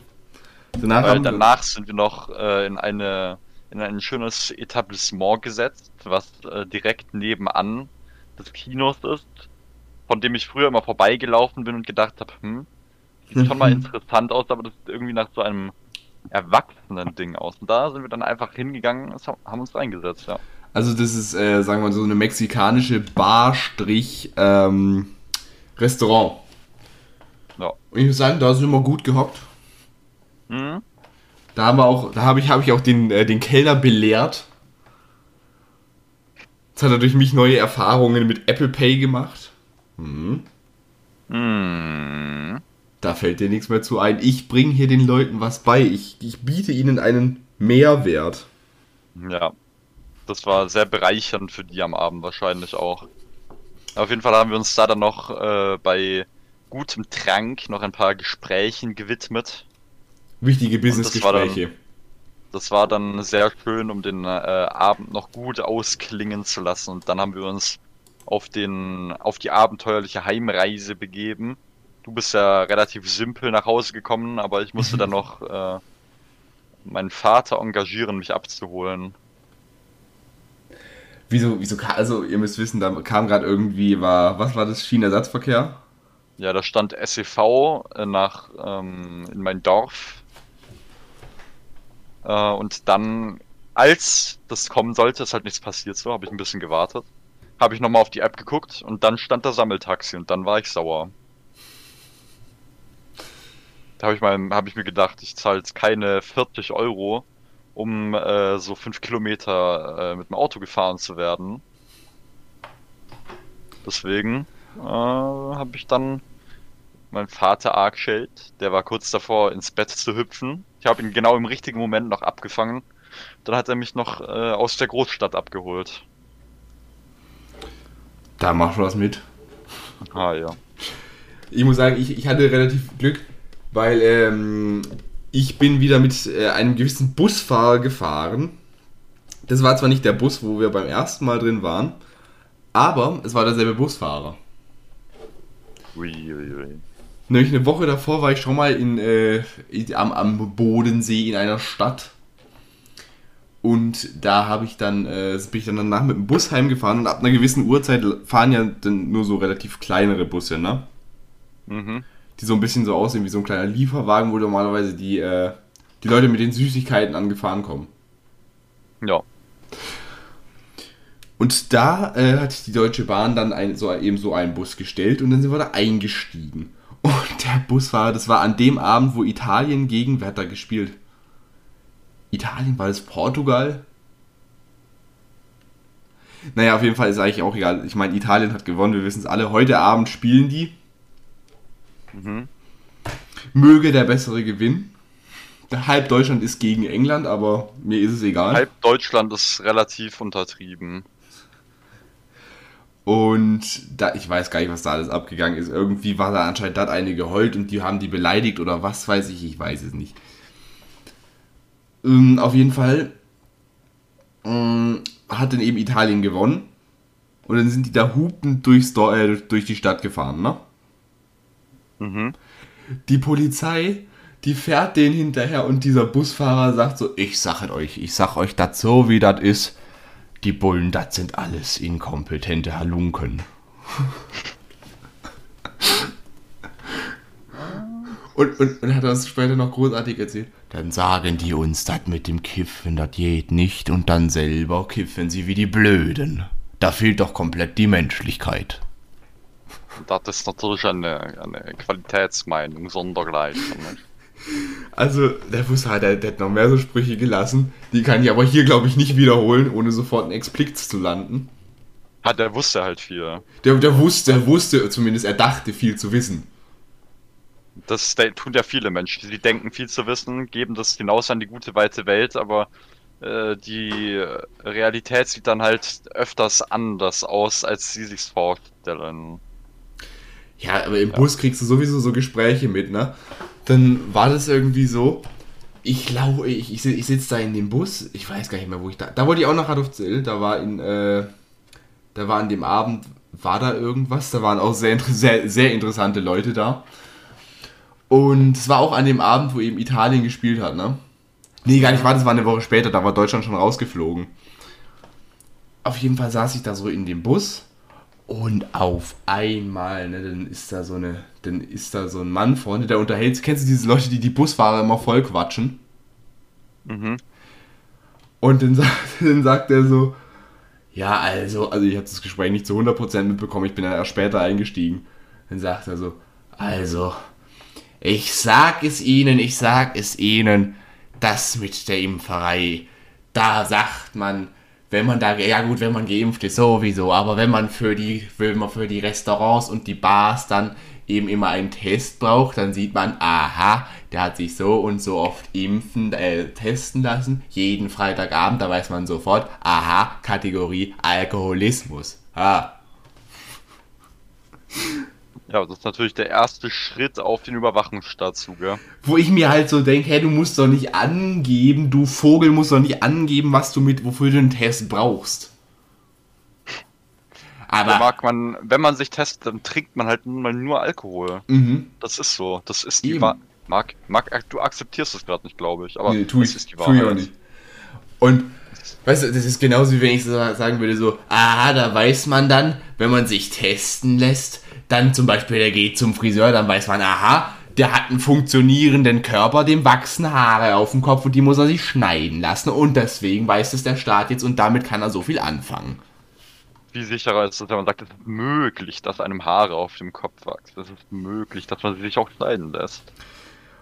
Danach, Weil danach sind wir noch äh, in eine in ein schönes Etablissement gesetzt, was äh, direkt nebenan des Kinos ist, von dem ich früher immer vorbeigelaufen bin und gedacht habe, hm, sieht schon mal interessant aus, aber das sieht irgendwie nach so einem Erwachsenen-Ding aus. Und da sind wir dann einfach hingegangen, haben uns reingesetzt, ja. Also das ist, äh, sagen wir mal, so eine mexikanische Bar-Restaurant. Ähm, ja. Und ich muss sagen, da sind wir gut gehockt. Mhm. Da haben wir auch, da habe ich, hab ich auch den, äh, den Kellner belehrt. Jetzt hat er durch mich neue Erfahrungen mit Apple Pay gemacht. Mhm. Mhm. Da fällt dir nichts mehr zu ein. Ich bringe hier den Leuten was bei. Ich, ich biete ihnen einen Mehrwert. Ja, das war sehr bereichernd für die am Abend wahrscheinlich auch. Auf jeden Fall haben wir uns da dann noch äh, bei gutem Trank noch ein paar Gesprächen gewidmet. Wichtige Businessgespräche. Das war dann sehr schön, um den äh, Abend noch gut ausklingen zu lassen. Und dann haben wir uns auf den auf die abenteuerliche Heimreise begeben du bist ja relativ simpel nach Hause gekommen, aber ich musste dann noch äh, meinen Vater engagieren, mich abzuholen. Wieso, wieso, also ihr müsst wissen, da kam gerade irgendwie, war, was war das, Schienenersatzverkehr? Ja, da stand SEV äh, nach, ähm, in mein Dorf. Äh, und dann, als das kommen sollte, ist halt nichts passiert so, habe ich ein bisschen gewartet. Habe ich nochmal auf die App geguckt und dann stand da Sammeltaxi und dann war ich sauer. Da habe ich, hab ich mir gedacht, ich zahle jetzt keine 40 Euro, um äh, so 5 Kilometer äh, mit dem Auto gefahren zu werden. Deswegen äh, habe ich dann meinen Vater arg geschellt. Der war kurz davor, ins Bett zu hüpfen. Ich habe ihn genau im richtigen Moment noch abgefangen. Dann hat er mich noch äh, aus der Großstadt abgeholt. Da machst du was mit. Ah ja. Ich muss sagen, ich, ich hatte relativ Glück weil ähm, ich bin wieder mit äh, einem gewissen Busfahrer gefahren. Das war zwar nicht der Bus, wo wir beim ersten Mal drin waren, aber es war derselbe Busfahrer. Ui, ui, ui. Nämlich eine Woche davor war ich schon mal in, äh, am, am Bodensee in einer Stadt. Und da habe ich dann, äh, bin ich dann danach mit dem Bus heimgefahren und ab einer gewissen Uhrzeit fahren ja dann nur so relativ kleinere Busse, ne? Mhm die so ein bisschen so aussehen wie so ein kleiner Lieferwagen, wo normalerweise die, äh, die Leute mit den Süßigkeiten angefahren kommen. Ja. Und da äh, hat die Deutsche Bahn dann ein, so, eben so einen Bus gestellt und dann sind wir da eingestiegen. Und der Busfahrer, das war an dem Abend, wo Italien gegen, da gespielt? Italien, war das Portugal? Naja, auf jeden Fall ist eigentlich auch egal. Ich meine, Italien hat gewonnen, wir wissen es alle. Heute Abend spielen die. Mhm. Möge der bessere gewinnen. Halb Deutschland ist gegen England, aber mir ist es egal. Halb Deutschland ist relativ untertrieben. Und da, ich weiß gar nicht, was da alles abgegangen ist. Irgendwie war da anscheinend da eine geheult und die haben die beleidigt oder was weiß ich, ich weiß es nicht. Ähm, auf jeden Fall ähm, hat dann eben Italien gewonnen. Und dann sind die da hupend durchs, äh, durch die Stadt gefahren, ne? Mhm. Die Polizei, die fährt den hinterher und dieser Busfahrer sagt so, ich sag euch, ich sag euch das so, wie das ist. Die Bullen, das sind alles inkompetente Halunken. und, und, und hat das später noch großartig erzählt. Dann sagen die uns, das mit dem Kiffen, das geht nicht. Und dann selber kiffen sie wie die Blöden. da fehlt doch komplett die Menschlichkeit. Das ist natürlich eine, eine Qualitätsmeinung sondergleichen. Also, der Bus hat, der, der hat noch mehr so Sprüche gelassen. Die kann ich aber hier, glaube ich, nicht wiederholen, ohne sofort einen Expliz zu landen. Hat der wusste halt viel. Der, der wusste, der wusste, zumindest er dachte viel zu wissen. Das tun ja viele Menschen. Die denken viel zu wissen, geben das hinaus an die gute, weite Welt, aber äh, die Realität sieht dann halt öfters anders aus, als sie sich vorstellen. Ja, aber im ja. Bus kriegst du sowieso so Gespräche mit, ne? Dann war das irgendwie so, ich glaube, ich, ich, ich sitze da in dem Bus, ich weiß gar nicht mehr, wo ich da. Da wollte ich auch nach Radolfzell, da war in, äh, da war an dem Abend, war da irgendwas, da waren auch sehr, sehr, sehr interessante Leute da. Und es war auch an dem Abend, wo eben Italien gespielt hat, ne? Nee, gar nicht war, das war eine Woche später, da war Deutschland schon rausgeflogen. Auf jeden Fall saß ich da so in dem Bus und auf einmal, ne, dann ist da so eine, dann ist da so ein Mann vorne, der unterhält sich. Kennst du diese Leute, die die Busfahrer immer voll quatschen? Mhm. Und dann, dann sagt er so, ja, also, also ich habe das Gespräch nicht zu 100% mitbekommen, ich bin dann erst später eingestiegen. Dann sagt er so, also, ich sag es Ihnen, ich sag es Ihnen, das mit der Impferei, da sagt man, wenn man da, ja gut, wenn man geimpft ist, sowieso, aber wenn man für die, wenn man für die Restaurants und die Bars dann eben immer einen Test braucht, dann sieht man, aha, der hat sich so und so oft impfen, äh, testen lassen, jeden Freitagabend, da weiß man sofort, aha, Kategorie Alkoholismus. Ha. Ja, das ist natürlich der erste Schritt auf den Überwachungsstation, gell? Wo ich mir halt so denke, hey, du musst doch nicht angeben, du Vogel musst doch nicht angeben, was du mit, wofür du einen Test brauchst. Aber da mag man, wenn man sich testet, dann trinkt man halt mal nur Alkohol. Mhm. Das ist so. Das ist die Wahrheit. Marc, Marc, du akzeptierst das gerade nicht, glaube ich. Aber nee, tu das ich, ist die Wahrheit. Ich auch nicht. Und weißt du, das ist genauso wie wenn ich sagen würde, so, ah, da weiß man dann, wenn man sich testen lässt, dann zum Beispiel, der geht zum Friseur, dann weiß man, aha, der hat einen funktionierenden Körper, dem wachsen Haare auf dem Kopf und die muss er sich schneiden lassen. Und deswegen weiß es der Staat jetzt und damit kann er so viel anfangen. Wie sicherer ist es, wenn man sagt, es ist möglich, dass einem Haare auf dem Kopf wachsen. Es ist möglich, dass man sie sich auch schneiden lässt.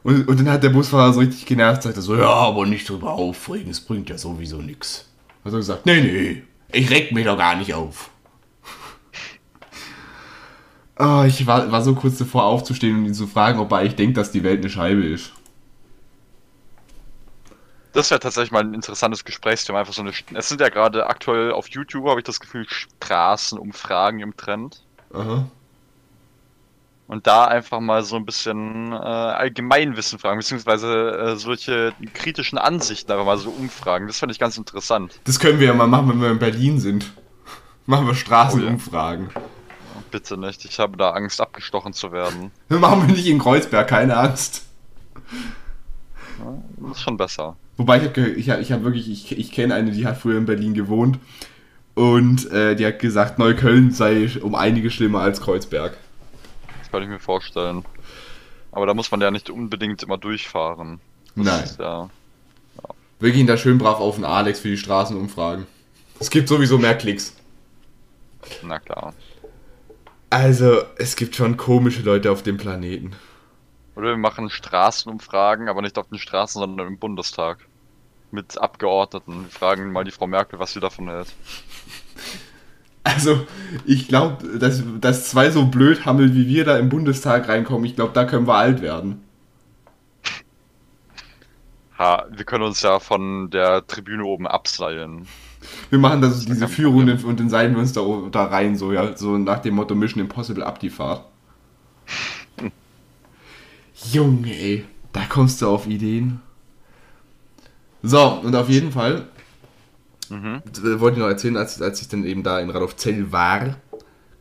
Und, und dann hat der Busfahrer so richtig genervt, sagte so, ja, aber nicht drüber aufregen, es bringt ja sowieso nichts. Hat er gesagt, nee, nee, ich reg mich doch gar nicht auf. Oh, ich war, war so kurz davor aufzustehen und ihn zu fragen, ob er eigentlich denkt, dass die Welt eine Scheibe ist. Das wäre tatsächlich mal ein interessantes Gesprächsthema. Einfach so eine. Es sind ja gerade aktuell auf YouTube, habe ich das Gefühl, Straßenumfragen im Trend. Aha. Und da einfach mal so ein bisschen äh, Allgemeinwissen fragen, beziehungsweise äh, solche kritischen Ansichten aber mal so umfragen. Das fand ich ganz interessant. Das können wir ja mal machen, wenn wir in Berlin sind. Machen wir Straßenumfragen. Oh, ja. Bitte nicht, ich habe da Angst, abgestochen zu werden. Machen wir nicht in Kreuzberg, keine Angst. das ist schon besser. Wobei ich habe ich hab, ich hab wirklich, ich, ich kenne eine, die hat früher in Berlin gewohnt und äh, die hat gesagt, Neukölln sei um einige schlimmer als Kreuzberg. Das kann ich mir vorstellen. Aber da muss man ja nicht unbedingt immer durchfahren. Das Nein. Ist, ja, ja. Wir gehen da schön brav auf den Alex für die Straßenumfragen. Es gibt sowieso mehr Klicks. Na klar. Also, es gibt schon komische Leute auf dem Planeten. Oder wir machen Straßenumfragen, aber nicht auf den Straßen, sondern im Bundestag. Mit Abgeordneten. Wir fragen mal die Frau Merkel, was sie davon hält. Also, ich glaube, dass, dass zwei so blöd Hammel wie wir da im Bundestag reinkommen, ich glaube, da können wir alt werden. Ha, wir können uns ja von der Tribüne oben abseilen. Wir machen das, diese Führung und dann seilen wir uns da, da rein, so, ja, so nach dem Motto Mission Impossible ab die Fahrt. Junge, ey, da kommst du auf Ideen. So, und auf jeden Fall mhm. wollte ich noch erzählen, als, als ich dann eben da in Radolfzell war.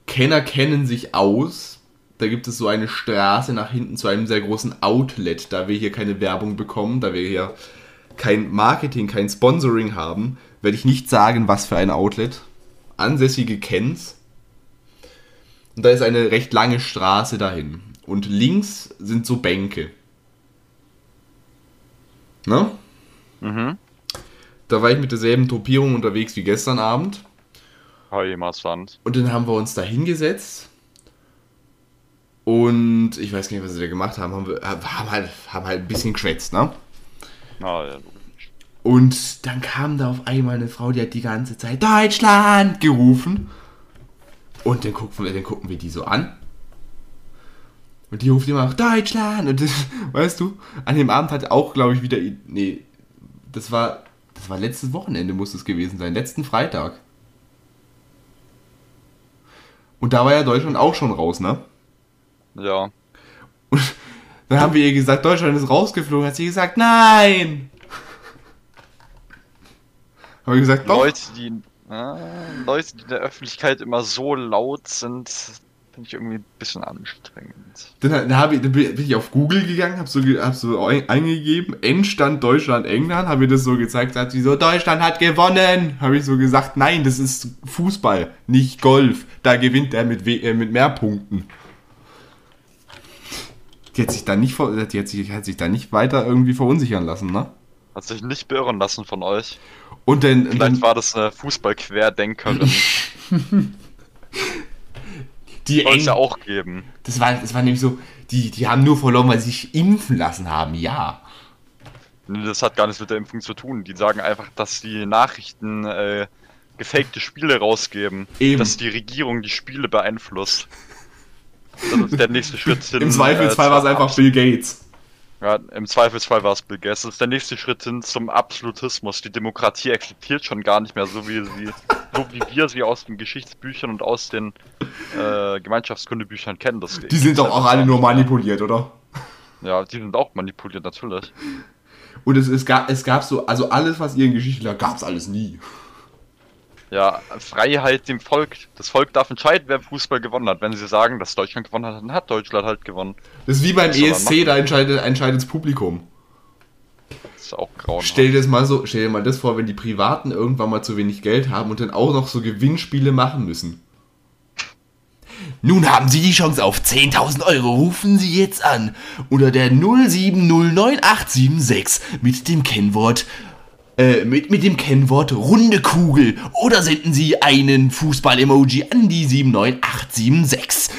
Kenner kennen sich aus. Da gibt es so eine Straße nach hinten zu einem sehr großen Outlet, da wir hier keine Werbung bekommen, da wir hier kein Marketing, kein Sponsoring haben, werde ich nicht sagen, was für ein Outlet. Ansässige kennt's. Und da ist eine recht lange Straße dahin. Und links sind so Bänke. Ne? Mhm. Da war ich mit derselben Topierung unterwegs wie gestern Abend. Fand. Und dann haben wir uns da hingesetzt. Und ich weiß gar nicht, was wir da gemacht haben. Haben, wir, haben, halt, haben halt ein bisschen geschwätzt, ne? Na ja. Und dann kam da auf einmal eine Frau, die hat die ganze Zeit Deutschland gerufen. Und dann gucken wir, dann gucken wir die so an. Und die ruft immer auch Deutschland. Und das, weißt du, an dem Abend hat auch, glaube ich, wieder. Nee, das war. Das war letztes Wochenende, muss es gewesen sein. Letzten Freitag. Und da war ja Deutschland auch schon raus, ne? Ja. Und dann haben wir ihr gesagt, Deutschland ist rausgeflogen. Hat sie gesagt, nein! Haben wir gesagt, doch. Leute, die, äh, Leute, die in der Öffentlichkeit immer so laut sind, finde ich irgendwie ein bisschen anstrengend. Dann, dann, ich, dann bin ich auf Google gegangen, habe so, hab so ein- eingegeben, Endstand Deutschland, England, habe mir das so gezeigt, hat sie so, Deutschland hat gewonnen. Habe ich so gesagt, nein, das ist Fußball, nicht Golf. Da gewinnt er mit, äh, mit mehr Punkten. Die hat sich da nicht, die hat sich, hat sich da nicht weiter irgendwie verunsichern lassen, ne? Hat sich nicht beirren lassen von euch. Und dann, Vielleicht dann war das eine Fußball-Querdenkerin. die Soll es Eng ja auch geben. das war, das war nämlich so, die, die haben nur verloren, weil sie sich impfen lassen haben, ja. Das hat gar nichts mit der Impfung zu tun. Die sagen einfach, dass die Nachrichten äh, gefakte Spiele rausgeben. Eben. Dass die Regierung die Spiele beeinflusst. Das ist der nächste Schritt hin. Im Zweifelsfall äh, war es einfach Bill Gates. Ja, im Zweifelsfall war es Bill Gates. Das ist der nächste Schritt hin zum Absolutismus. Die Demokratie existiert schon gar nicht mehr, so wie sie, so wie wir sie aus den Geschichtsbüchern und aus den äh, Gemeinschaftskundebüchern kennen. Das Die sind doch auch alle nur manipuliert, oder? Ja, die sind auch manipuliert, natürlich. Und es, es, gab, es gab so, also alles, was ihr in Geschichte lag, gab es alles nie. Ja, Freiheit dem Volk. Das Volk darf entscheiden, wer Fußball gewonnen hat. Wenn sie sagen, dass Deutschland gewonnen hat, dann hat Deutschland halt gewonnen. Das ist wie beim ESC, da entscheidet, entscheidet das Publikum. Ist auch grauenhaft. Stell dir das mal so, stell dir mal das vor, wenn die Privaten irgendwann mal zu wenig Geld haben und dann auch noch so Gewinnspiele machen müssen. Nun haben Sie die Chance auf 10.000 Euro. Rufen Sie jetzt an unter der 0709876 mit dem Kennwort äh, mit, mit dem Kennwort runde Kugel oder senden Sie einen Fußball-Emoji an die 79876.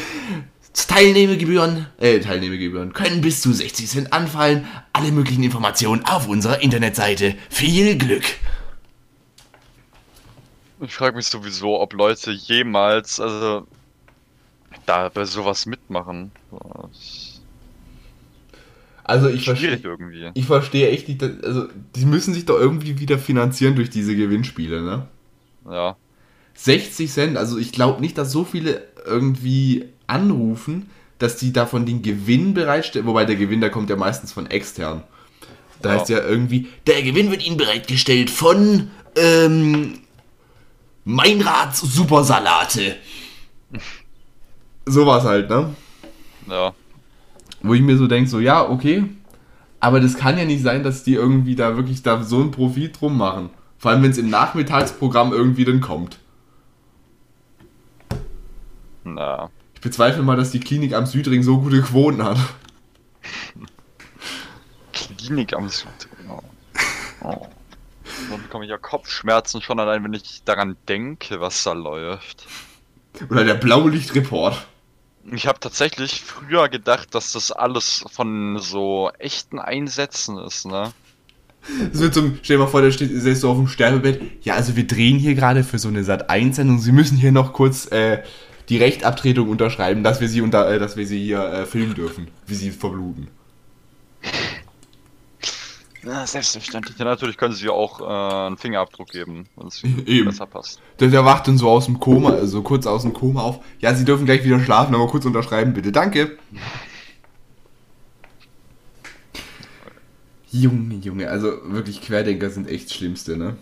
Teilnehmergebühren, äh, Teilnehmergebühren können bis zu 60 Cent anfallen. Alle möglichen Informationen auf unserer Internetseite. Viel Glück! Ich frage mich sowieso, ob Leute jemals, also, da bei sowas mitmachen. Also ich verstehe, irgendwie. ich verstehe echt nicht, also die müssen sich doch irgendwie wieder finanzieren durch diese Gewinnspiele, ne? Ja. 60 Cent, also ich glaube nicht, dass so viele irgendwie anrufen, dass die davon den Gewinn bereitstellen, wobei der Gewinn, der kommt ja meistens von extern. Da Ja. heißt ja irgendwie, der Gewinn wird Ihnen bereitgestellt von ähm, Meinrads Supersalate. Sowas halt, ne? Ja. Wo ich mir so denke, so ja, okay, aber das kann ja nicht sein, dass die irgendwie da wirklich da so einen Profit drum machen. Vor allem, wenn es im Nachmittagsprogramm irgendwie dann kommt. Na. Ich bezweifle mal, dass die Klinik am Südring so gute Quoten hat. Klinik am Süd. Oh. Oh. Dann bekomme ich ja Kopfschmerzen schon allein, wenn ich daran denke, was da läuft. Oder der Blaulichtreport. Ich habe tatsächlich früher gedacht, dass das alles von so echten Einsätzen ist, ne? Das wird so, stell dir mal vor, der steht, ist so auf dem Sterbebett. Ja, also wir drehen hier gerade für so eine Sat 1 Sendung. Sie müssen hier noch kurz äh, die Rechtabtretung unterschreiben, dass wir sie unter, äh, dass wir sie hier äh, filmen dürfen, wie sie verbluten. Ja, selbstverständlich. Ja, natürlich können sie auch äh, einen Fingerabdruck geben, wenn es besser passt. Der, der wacht dann so aus dem Koma, also kurz aus dem Koma auf. Ja, Sie dürfen gleich wieder schlafen, aber kurz unterschreiben, bitte. Danke. Junge, Junge, also wirklich Querdenker sind echt das Schlimmste, ne?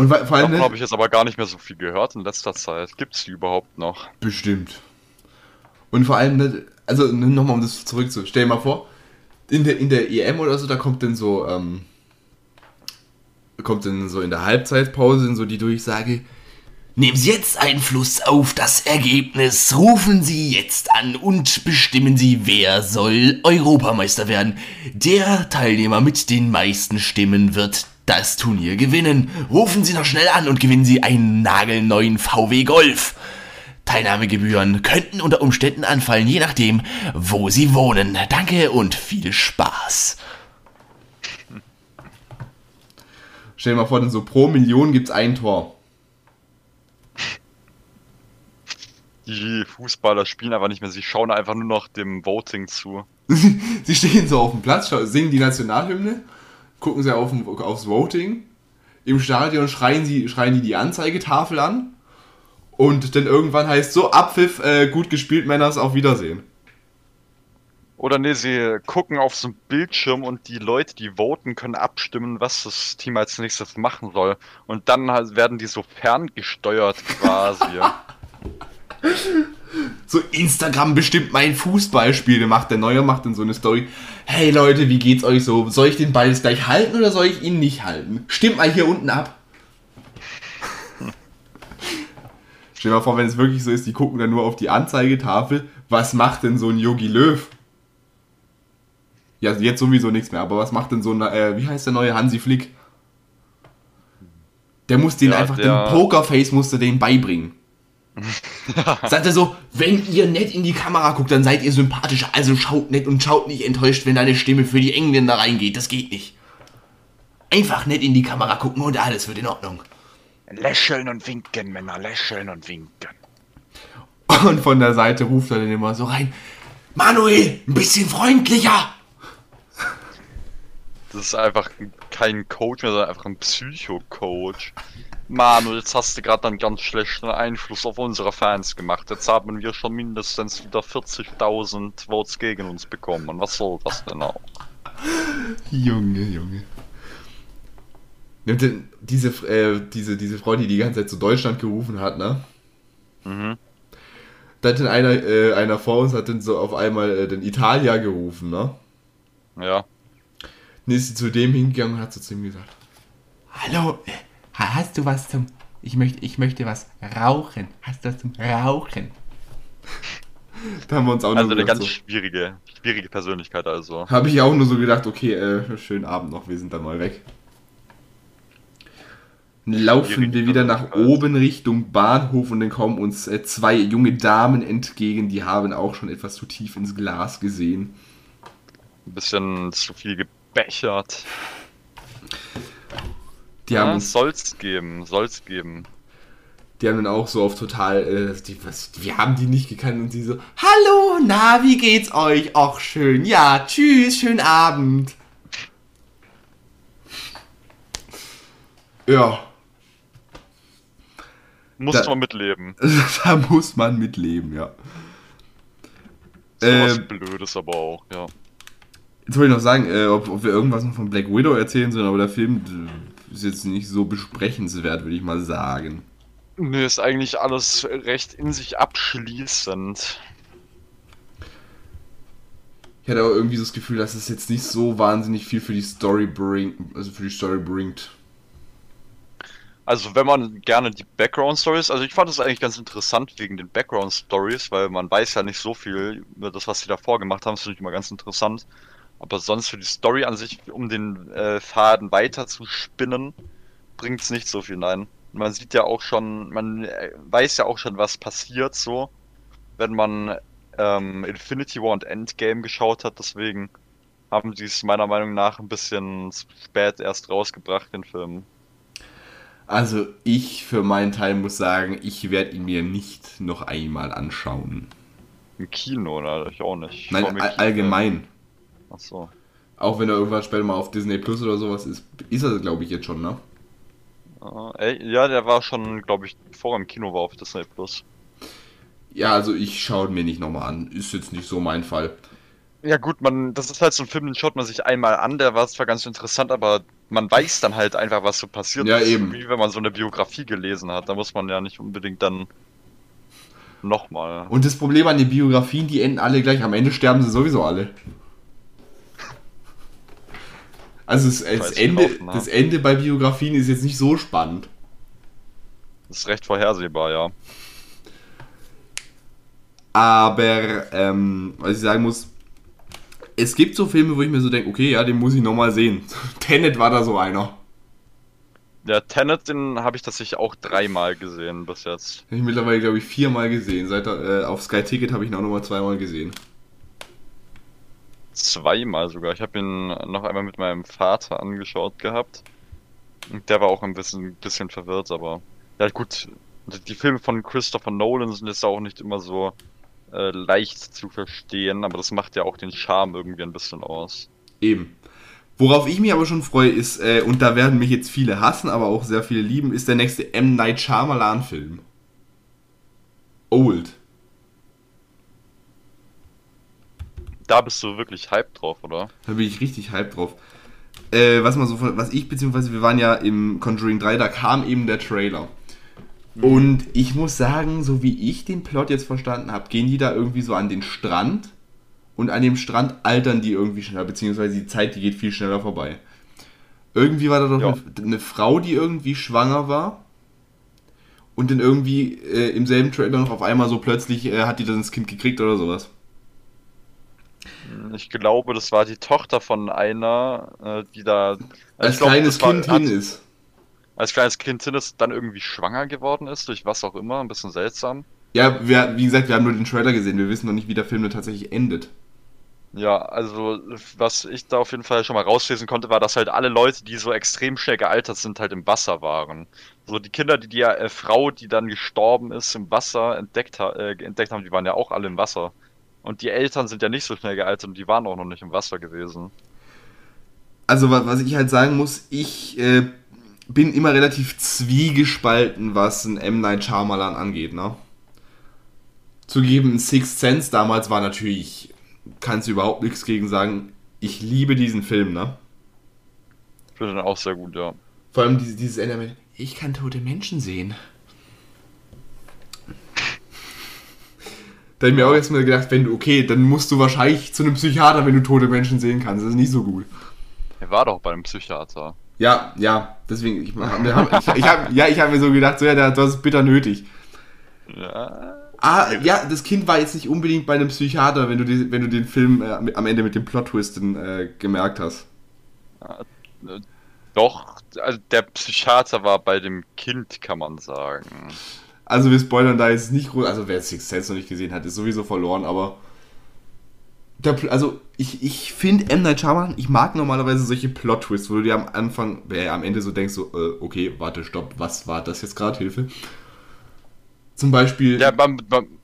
Und wa- vor allem, Davon ne, habe ich jetzt aber gar nicht mehr so viel gehört in letzter Zeit. Gibt's die überhaupt noch? bestimmt. Und vor allem, ne, also ne, nochmal um das zurückzu, stell dir mal vor, in der, in der EM oder so, da kommt dann so, ähm, kommt dann so in der Halbzeitpause dann so die Durchsage, Nehmen Sie jetzt Einfluss auf das Ergebnis. Rufen Sie jetzt an und bestimmen Sie, wer soll Europameister werden. Der Teilnehmer mit den meisten Stimmen wird das Turnier gewinnen. Rufen Sie noch schnell an und gewinnen Sie einen nagelneuen VW Golf. Teilnahmegebühren könnten unter Umständen anfallen, je nachdem, wo Sie wohnen. Danke und viel Spaß. Stell dir mal vor, denn so pro Million gibt's ein Tor. Die Fußballer spielen aber nicht mehr, sie schauen einfach nur noch dem Voting zu. sie stehen so auf dem Platz, singen die Nationalhymne, gucken sie auf, aufs Voting. Im Stadion schreien, sie, schreien die die Anzeigetafel an. Und dann irgendwann heißt so, Abpfiff, äh, gut gespielt, Männers, auf Wiedersehen. Oder nee, sie gucken auf so einen Bildschirm und die Leute, die voten, können abstimmen, was das Team als nächstes machen soll. Und dann werden die so ferngesteuert quasi. so Instagram bestimmt mein Fußballspiel. Der macht der Neue macht dann so eine Story. Hey Leute, wie geht's euch so? Soll ich den Ball jetzt gleich halten oder soll ich ihn nicht halten? Stimmt mal hier unten ab. Stell dir mal vor, wenn es wirklich so ist, die gucken dann nur auf die Anzeigetafel. Was macht denn so ein Yogi Löw? Ja, jetzt sowieso nichts mehr, aber was macht denn so ein, äh, wie heißt der neue Hansi Flick? Der muss den ja, einfach, den Pokerface musste den beibringen. Sagt er so, wenn ihr nett in die Kamera guckt, dann seid ihr sympathisch, also schaut nett und schaut nicht enttäuscht, wenn deine Stimme für die Engländer reingeht. Das geht nicht. Einfach nett in die Kamera gucken und alles wird in Ordnung. Lächeln und winken, Männer, lächeln und winken. Und von der Seite ruft er dann immer so rein: Manuel, ein bisschen freundlicher! Das ist einfach kein Coach mehr, sondern einfach ein Psycho-Coach. Manu, jetzt hast du gerade einen ganz schlechten Einfluss auf unsere Fans gemacht. Jetzt haben wir schon mindestens wieder 40.000 Votes gegen uns bekommen. Und was soll das denn auch? Junge, Junge. Diese, äh, diese, diese Frau, die die ganze Zeit zu Deutschland gerufen hat, ne? Mhm. Da hat dann einer, äh, einer vor uns hat dann so auf einmal äh, den Italia gerufen, ne? Ja. Dann ist sie zu dem hingegangen und hat so zu ihm gesagt: Hallo, hast du was zum. Ich möchte, ich möchte was rauchen. Hast du was zum Rauchen? da haben wir uns auch Also eine ganz so. schwierige, schwierige Persönlichkeit, also. Habe ich auch nur so gedacht, okay, äh, schönen Abend noch, wir sind dann mal weg. Laufen wir wieder nach oben Richtung Bahnhof und dann kommen uns äh, zwei junge Damen entgegen, die haben auch schon etwas zu tief ins Glas gesehen. Ein bisschen zu viel gebechert. Die ja, haben soll's geben, soll's geben. Die haben dann auch so auf total, äh, die, was, wir haben die nicht gekannt und sie so, hallo, na, wie geht's euch? Och, schön, ja, tschüss, schönen Abend. Ja. Muss da, man mitleben. da muss man mitleben, ja. So was äh, Blödes aber auch, ja. Jetzt wollte ich noch sagen, äh, ob, ob, wir irgendwas noch von Black Widow erzählen sollen, aber der Film ist jetzt nicht so besprechenswert, würde ich mal sagen. Nö, ist eigentlich alles recht in sich abschließend. Ich hatte aber irgendwie so das Gefühl, dass es jetzt nicht so wahnsinnig viel für die Story bringt, also für die Story bringt. Also wenn man gerne die Background Stories, also ich fand es eigentlich ganz interessant wegen den Background Stories, weil man weiß ja nicht so viel über das, was sie davor gemacht haben, das finde ich immer ganz interessant. Aber sonst für die Story an sich, um den äh, Faden weiter zu spinnen, bringt es nicht so viel, nein. Man sieht ja auch schon, man äh, weiß ja auch schon, was passiert so, wenn man ähm, Infinity War und Endgame geschaut hat, deswegen haben sie es meiner Meinung nach ein bisschen spät erst rausgebracht, den Film. Also ich für meinen Teil muss sagen, ich werde ihn mir nicht noch einmal anschauen. Im Kino, oder? Ich auch nicht. Nein, all allgemein. Ach so. Auch wenn er irgendwann später mal auf Disney Plus oder sowas ist, ist er, glaube ich, jetzt schon, ne? Uh, ey, ja, der war schon, glaube ich, vor im Kino war auf Disney Plus. Ja, also ich schaue mir nicht nochmal an. Ist jetzt nicht so mein Fall. Ja gut, man, das ist halt so ein Film, den schaut man sich einmal an, der war zwar ganz interessant, aber man weiß dann halt einfach, was so passiert. Ja, eben. Wie wenn man so eine Biografie gelesen hat. Da muss man ja nicht unbedingt dann nochmal. Und das Problem an den Biografien, die enden alle gleich. Am Ende sterben sie sowieso alle. Also das, das Ende, offen, das Ende bei Biografien ist jetzt nicht so spannend. Das ist recht vorhersehbar, ja. Aber, ähm, was ich sagen muss, es gibt so Filme, wo ich mir so denke, okay, ja, den muss ich nochmal sehen. Tenet war da so einer. Der Tenet, den habe ich tatsächlich auch dreimal gesehen bis jetzt. Habe ich mittlerweile, glaube ich, viermal gesehen. Seit äh, auf Sky Ticket habe ich ihn auch nochmal zweimal gesehen. Zweimal sogar. Ich habe ihn noch einmal mit meinem Vater angeschaut gehabt. Und der war auch ein bisschen, bisschen verwirrt, aber. Ja, gut. Die Filme von Christopher Nolan sind jetzt auch nicht immer so äh, leicht zu verstehen, aber das macht ja auch den Charme irgendwie ein bisschen aus. Eben. Worauf ich mich aber schon freue, ist, äh, und da werden mich jetzt viele hassen, aber auch sehr viele lieben, ist der nächste M. Night Shyamalan-Film. Old. Da bist du wirklich hype drauf, oder? Da bin ich richtig hype drauf. Äh, was man so von, was ich, beziehungsweise wir waren ja im Conjuring 3, da kam eben der Trailer. Und ich muss sagen, so wie ich den Plot jetzt verstanden habe, gehen die da irgendwie so an den Strand und an dem Strand altern die irgendwie schneller, beziehungsweise die Zeit, die geht viel schneller vorbei. Irgendwie war da doch Ja. eine, eine Frau, die irgendwie schwanger war und dann irgendwie äh, im selben Trailer noch auf einmal so plötzlich äh, hat die dann das Kind gekriegt oder sowas. Ich glaube, das war die Tochter von einer, äh, die da. Als ich glaube, kleines war- Kind hat- hin ist. Als kleines Kind hin ist, dann irgendwie schwanger geworden ist, durch was auch immer, ein bisschen seltsam. Ja, wir, wie gesagt, wir haben nur den Trailer gesehen, wir wissen noch nicht, wie der Film dann tatsächlich endet. Ja, also was ich da auf jeden Fall schon mal rauslesen konnte, war, dass halt alle Leute, die so extrem schnell gealtert sind, halt im Wasser waren. So die Kinder, die die äh, Frau, die dann gestorben ist, im Wasser entdeckt, ha äh, entdeckt haben, die waren ja auch alle im Wasser. Und die Eltern sind ja nicht so schnell gealtert und die waren auch noch nicht im Wasser gewesen. Also wa- was ich halt sagen muss, ich äh, bin immer relativ zwiegespalten, was ein M. Night Shyamalan angeht, ne? Zugeben, Sixth Sense damals war natürlich, kannst du überhaupt nichts gegen sagen, ich liebe diesen Film, ne? Ich finde den auch sehr gut, ja. Vor allem dieses, dieses Ende mit, ich kann tote Menschen sehen. Da habe ich mir auch jetzt mal gedacht, wenn du, okay, dann musst du wahrscheinlich zu einem Psychiater, wenn du tote Menschen sehen kannst. Das ist nicht so gut. Er war doch bei einem Psychiater. Ja, ja, deswegen, ich, haben- ich, ich hab, ja, ich habe mir so gedacht, so, ja, das ist bitter nötig. Ja. Ah, ja, das Kind war jetzt nicht unbedingt bei einem Psychiater, wenn du, die, wenn du den Film äh, am Ende mit dem Plot-Twisten äh, gemerkt hast. Doch, also der Psychiater war bei dem Kind, kann man sagen. Also wir spoilern da jetzt nicht groß, also wer Six Sense noch nicht gesehen hat, ist sowieso verloren, aber der, also ich, ich finde M. Night Shyamalan, ich mag normalerweise solche Plot-Twists, wo du dir am Anfang, äh, am Ende so denkst, so, äh, okay, warte, stopp, was war das jetzt gerade, Hilfe? Zum Beispiel, Ja, man, man,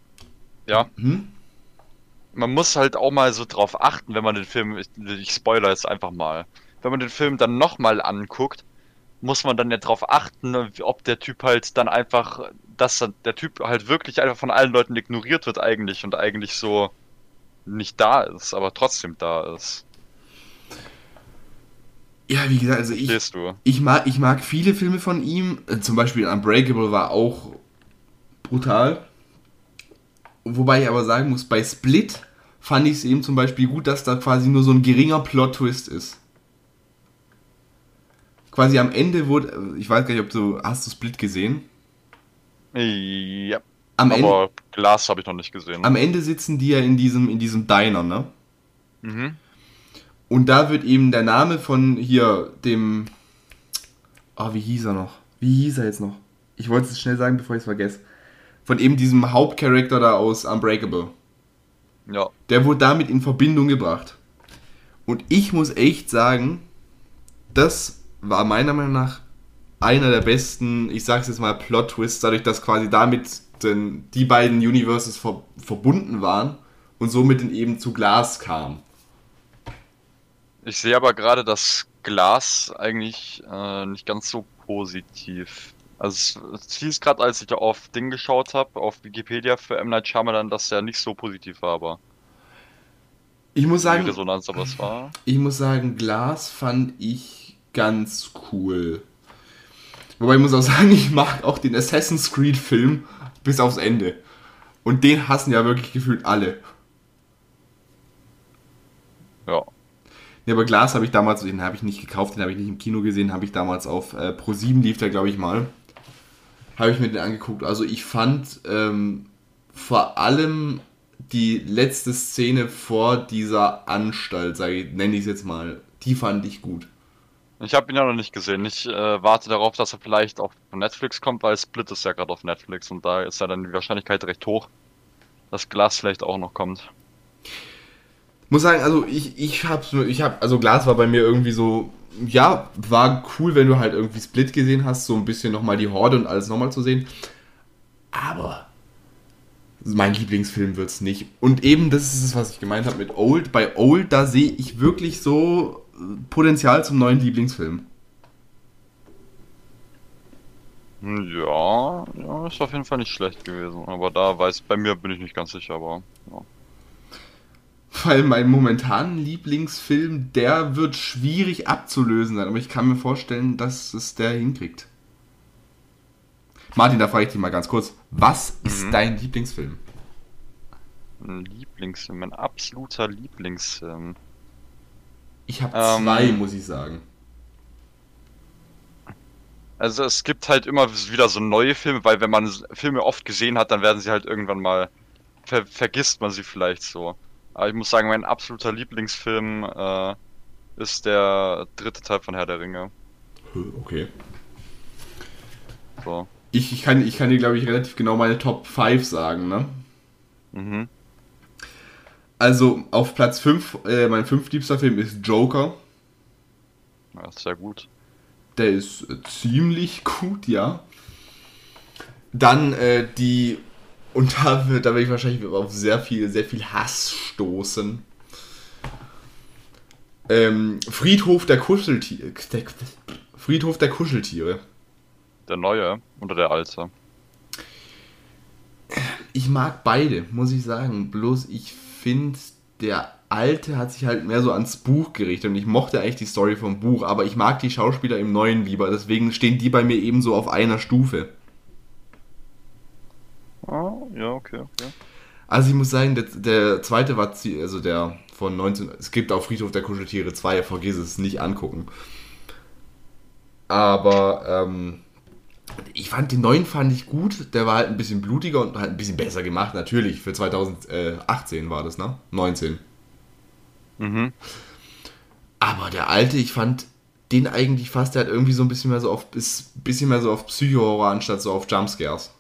ja, hm? man muss halt auch mal so drauf achten, wenn man den Film, ich, ich spoiler jetzt einfach mal, wenn man den Film dann nochmal anguckt, muss man dann ja drauf achten, ob der Typ halt dann einfach, dass der Typ halt wirklich einfach von allen Leuten ignoriert wird eigentlich und eigentlich so nicht da ist, aber trotzdem da ist. ja, wie gesagt, also ich, ich mag, ich mag viele Filme von ihm. Äh, Zum Beispiel Unbreakable war auch brutal. Wobei ich aber sagen muss, bei Split fand ich es eben zum Beispiel gut, dass da quasi nur so ein geringer Plot-Twist ist. Quasi am Ende wurde, äh, ich weiß gar nicht, ob du, hast du Split gesehen? Ja, Am, Ende, aber Glas habe ich noch nicht gesehen. am Ende sitzen die ja in diesem, in diesem Diner, ne? Mhm. Und da wird eben der Name von hier, dem. Ah, wie hieß er noch? Wie hieß er jetzt noch? Ich wollte es schnell sagen, bevor ich es vergesse. Von eben diesem Hauptcharakter da aus Unbreakable. Ja, Der wurde damit in Verbindung gebracht. Und ich muss echt sagen, das war meiner Meinung nach einer der besten, ich sag's jetzt mal, Plot-Twists, dadurch, dass quasi damit denn die beiden Universes ver verbunden waren und somit dann eben zu Glas kam. Ich sehe aber gerade das Glas eigentlich äh, nicht ganz so positiv. Also es, es hieß gerade, als ich auf Ding geschaut habe, auf Wikipedia für M. Night Shyamalan, dass der nicht so positiv war, aber Ich muss sagen, Resonanz aber es war. Ich muss sagen, Glas fand ich ganz cool. Wobei ich muss auch sagen, ich mag auch den Assassin's Creed Film bis aufs Ende. Und den hassen ja wirklich gefühlt alle. Ja. Ja, aber Glas habe ich damals, den habe ich nicht gekauft, den habe ich nicht im Kino gesehen, habe ich damals auf äh, Pro7 lief der, glaube ich mal. Habe ich mir den angeguckt. Also ich fand ähm, vor allem die letzte Szene vor dieser Anstalt, sage ich, nenne ich es jetzt mal, die fand ich gut. Ich habe ihn ja noch nicht gesehen. Ich äh, warte darauf, dass er vielleicht auf Netflix kommt, weil Split ist ja gerade auf Netflix und da ist ja dann die Wahrscheinlichkeit recht hoch, dass Glas vielleicht auch noch kommt. Muss sagen, also ich, ich hab's ich hab, also Glas war bei mir irgendwie so, ja, war cool, wenn du halt irgendwie Split gesehen hast, so ein bisschen nochmal die Horde und alles nochmal zu sehen. Aber mein Lieblingsfilm wird's nicht. Und eben, das ist es, was ich gemeint habe mit Old. Bei Old, da sehe ich wirklich so Potenzial zum neuen Lieblingsfilm. Ja, ja, ist auf jeden Fall nicht schlecht gewesen. Aber da weiß, bei mir bin ich nicht ganz sicher, aber ja. Weil mein momentanen Lieblingsfilm, der wird schwierig abzulösen sein. Aber ich kann mir vorstellen, dass es der hinkriegt. Martin, da frage ich dich mal ganz kurz. Was ist Mhm. dein Lieblingsfilm? Ein Lieblingsfilm, mein absoluter Lieblingsfilm. Ich habe Ähm. zwei, muss ich sagen. Also es gibt halt immer wieder so neue Filme, weil wenn man Filme oft gesehen hat, dann werden sie halt irgendwann mal, ver vergisst man sie vielleicht so. Aber ich muss sagen, mein absoluter Lieblingsfilm äh, ist der dritte Teil von Herr der Ringe. Okay. So. Ich, ich, kann, ich kann dir, glaube ich, relativ genau meine Top 5 sagen, ne? Mhm. Also auf Platz 5, äh, mein fünftliebster Film ist Joker. Ja, ist sehr gut. Der ist äh, ziemlich gut, ja. Dann äh, die, und da, da werde ich wahrscheinlich auf sehr viel, sehr viel Hass stoßen. Ähm, Friedhof der Kuscheltiere. Der, Friedhof der Kuscheltiere. Der neue oder der alte. Ich mag beide, muss ich sagen. Bloß ich finde, der alte hat sich halt mehr so ans Buch gerichtet und ich mochte eigentlich die Story vom Buch, aber ich mag die Schauspieler im neuen lieber. Deswegen stehen die bei mir eben so auf einer Stufe. Ah, ja, okay, okay. Also ich muss sagen, der, der zweite war, also der von 19, es gibt auf Friedhof der Kuscheltiere 2, vergiss es, nicht angucken. Aber ähm, ich fand den neuen fand ich gut, der war halt ein bisschen blutiger und halt ein bisschen besser gemacht, natürlich, für 2018 war das, ne? 19. Mhm. Aber der alte, ich fand den eigentlich fast, der hat irgendwie so ein bisschen mehr so auf, ist bisschen mehr so auf Psycho-Horror anstatt so auf Jumpscares.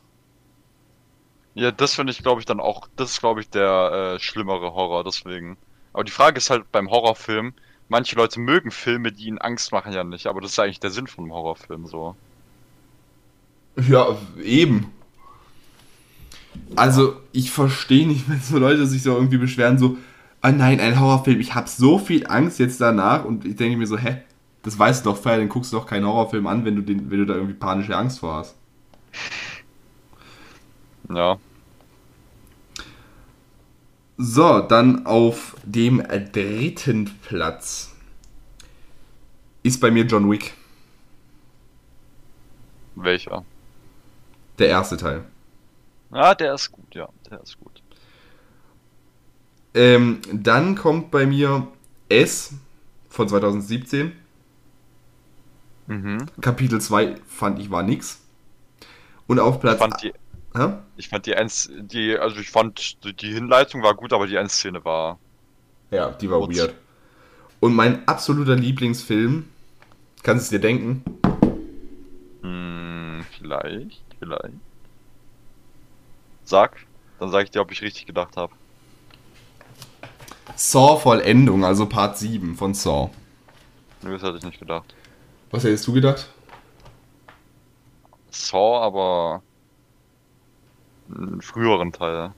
Ja, das finde ich, glaube ich, dann auch, das ist, glaube ich, der äh, schlimmere Horror, deswegen. Aber die Frage ist halt beim Horrorfilm, manche Leute mögen Filme, die ihnen Angst machen ja nicht, aber das ist eigentlich der Sinn von einem Horrorfilm so. Ja, eben. Also, ich verstehe nicht, wenn so Leute sich so irgendwie beschweren, so, ah nein, ein Horrorfilm, ich habe so viel Angst jetzt danach und ich denke mir so, hä, das weißt du doch vorher, dann guckst du doch keinen Horrorfilm an, wenn du, den, wenn du da irgendwie panische Angst vor hast. Ja. So, dann auf dem dritten Platz ist bei mir John Wick, Welcher? Der erste Teil. Ah, der ist gut, ja, der ist gut. Ähm, dann kommt bei mir S von 2017. Mhm. Kapitel 2 fand ich war nix. Und auf Ich Platz. fand die, Hä? ich fand die eins, die, also ich fand die- Hinleitung war gut, aber die Endszene war. Ja, die war Gut. weird. Und mein absoluter Lieblingsfilm, kannst du es dir denken? Hm, vielleicht, vielleicht. Sag, dann sag ich dir, ob ich richtig gedacht habe. Saw Vollendung, also Part 7 von Saw. Nee, das hätte ich nicht gedacht. Was hättest du gedacht? Saw, aber einen früheren Teil.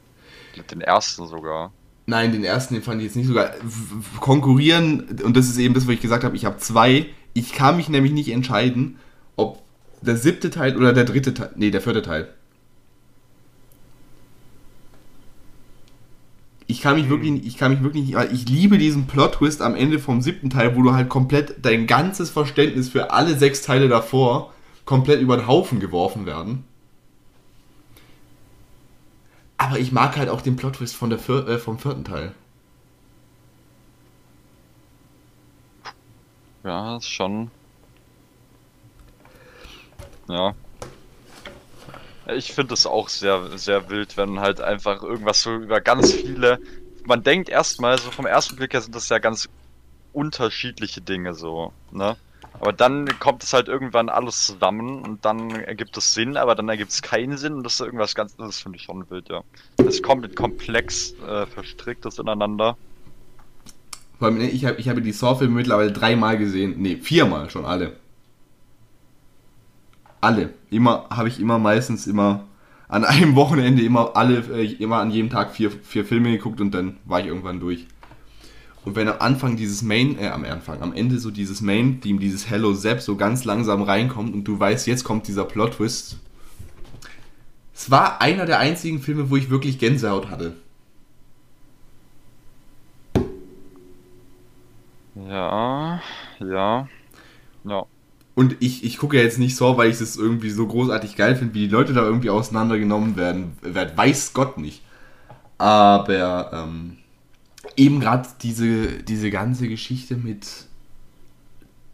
Den ersten sogar. Nein, den ersten, den fand ich jetzt nicht so geil. W- w- Konkurrieren, und das ist eben das, wo ich gesagt habe, ich habe zwei. Ich kann mich nämlich nicht entscheiden, der siebte Teil oder der dritte Teil. Nee, der vierte Teil. Ich kann mich wirklich, ich kann mich wirklich nicht, ich liebe diesen Plot-Twist am Ende vom siebten Teil, wo du halt komplett dein ganzes Verständnis für alle sechs Teile davor komplett über den Haufen geworfen werden. Aber ich mag halt auch den Plot-Twist von der vier, äh, vom vierten Teil. Ja, ist schon. Ja. Ich finde es auch sehr, sehr wild, wenn halt einfach irgendwas so über ganz viele. Man denkt erstmal, so vom ersten Blick her sind das ja ganz unterschiedliche Dinge so, ne? Aber dann kommt es halt irgendwann alles zusammen und dann ergibt es Sinn, aber dann ergibt es keinen Sinn und das ist irgendwas ganz, das finde ich schon wild, ja. Das ist komplett komplex äh, verstrickt das ineinander. Vor allem, ich habe ich hab die Saw-Filme mittlerweile dreimal gesehen. Ne, viermal schon alle. Alle. Immer, habe ich immer meistens immer an einem Wochenende immer alle, äh, immer an jedem Tag vier, vier Filme geguckt und dann war ich irgendwann durch. Und wenn am Anfang dieses Main, äh, am Anfang, am Ende so dieses Main-Theme, dieses Hello Zap so ganz langsam reinkommt und du weißt, jetzt kommt dieser Plot-Twist. Es war einer der einzigen Filme, wo ich wirklich Gänsehaut hatte. Ja, ja, ja. Und ich, ich gucke ja jetzt nicht so, weil ich es irgendwie so großartig geil finde, wie die Leute da irgendwie auseinandergenommen werden. Wer weiß Gott nicht. Aber ähm, eben gerade diese, diese ganze Geschichte mit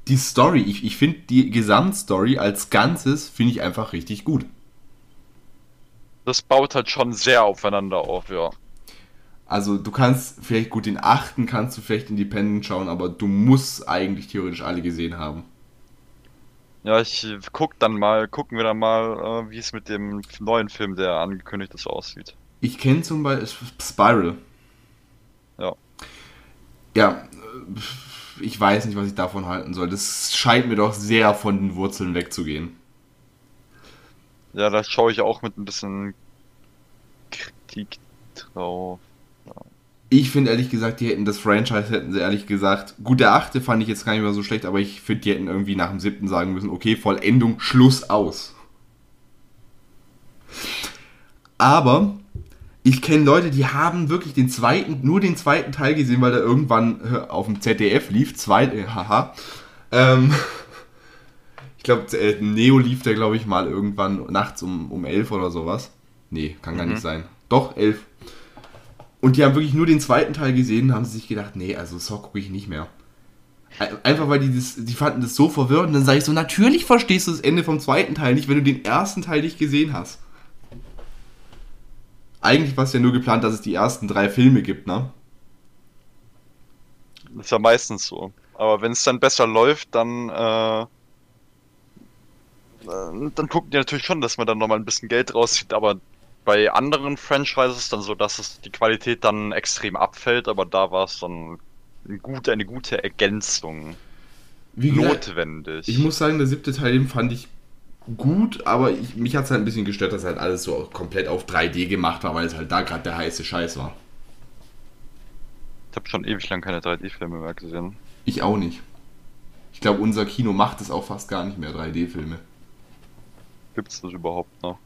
die Story. Ich, ich finde die Gesamtstory als Ganzes finde ich einfach richtig gut. Das baut halt schon sehr aufeinander auf, ja. Also du kannst vielleicht gut den achten, kannst du vielleicht independent schauen, aber du musst eigentlich theoretisch alle gesehen haben. Ja, ich guck dann mal, gucken wir dann mal, äh, wie es mit dem neuen Film, der angekündigt ist, aussieht. Ich kenne zum Beispiel Spiral. Ja. Ja, äh, ich weiß nicht, was ich davon halten soll. Das scheint mir doch sehr von den Wurzeln wegzugehen. Ja, da schaue ich auch mit ein bisschen Kritik drauf. Ich finde ehrlich gesagt, die hätten das Franchise, hätten sie ehrlich gesagt, gut, der achte fand ich jetzt gar nicht mehr so schlecht, aber ich finde, die hätten irgendwie nach dem siebten sagen müssen, okay, Vollendung, Schluss aus. Aber ich kenne Leute, die haben wirklich den zweiten, nur den zweiten Teil gesehen, weil der irgendwann auf dem ZDF lief, zwei, äh, haha. Ähm, ich glaube, äh, Neo lief der, glaube ich, mal irgendwann nachts um, um elf oder sowas. Nee, kann gar mhm. nicht sein. Doch, elf. Und die haben wirklich nur den zweiten Teil gesehen und haben sich gedacht, nee, also Saw gucke ich nicht mehr. Einfach weil die das, die fanden das so verwirrend. Dann sage ich so, natürlich verstehst du das Ende vom zweiten Teil nicht, wenn du den ersten Teil nicht gesehen hast. Eigentlich war es ja nur geplant, dass es die ersten drei Filme gibt, ne? Ist ja meistens so. Aber wenn es dann besser läuft, dann, äh, äh dann gucken die natürlich schon, dass man dann nochmal ein bisschen Geld rauszieht, aber bei anderen Franchises dann so, dass es die Qualität dann extrem abfällt, aber da war es dann eine gute, eine gute Ergänzung. Wie notwendig. Ich muss sagen, der siebte Teil den fand ich gut, aber ich, mich hat es halt ein bisschen gestört, dass halt alles so komplett auf 3D gemacht war, weil es halt da gerade der heiße Scheiß war. Ich habe schon ewig lang keine 3D-Filme mehr gesehen. Ich auch nicht. Ich glaube, unser Kino macht es auch fast gar nicht mehr, 3D-Filme. Gibt es das überhaupt noch?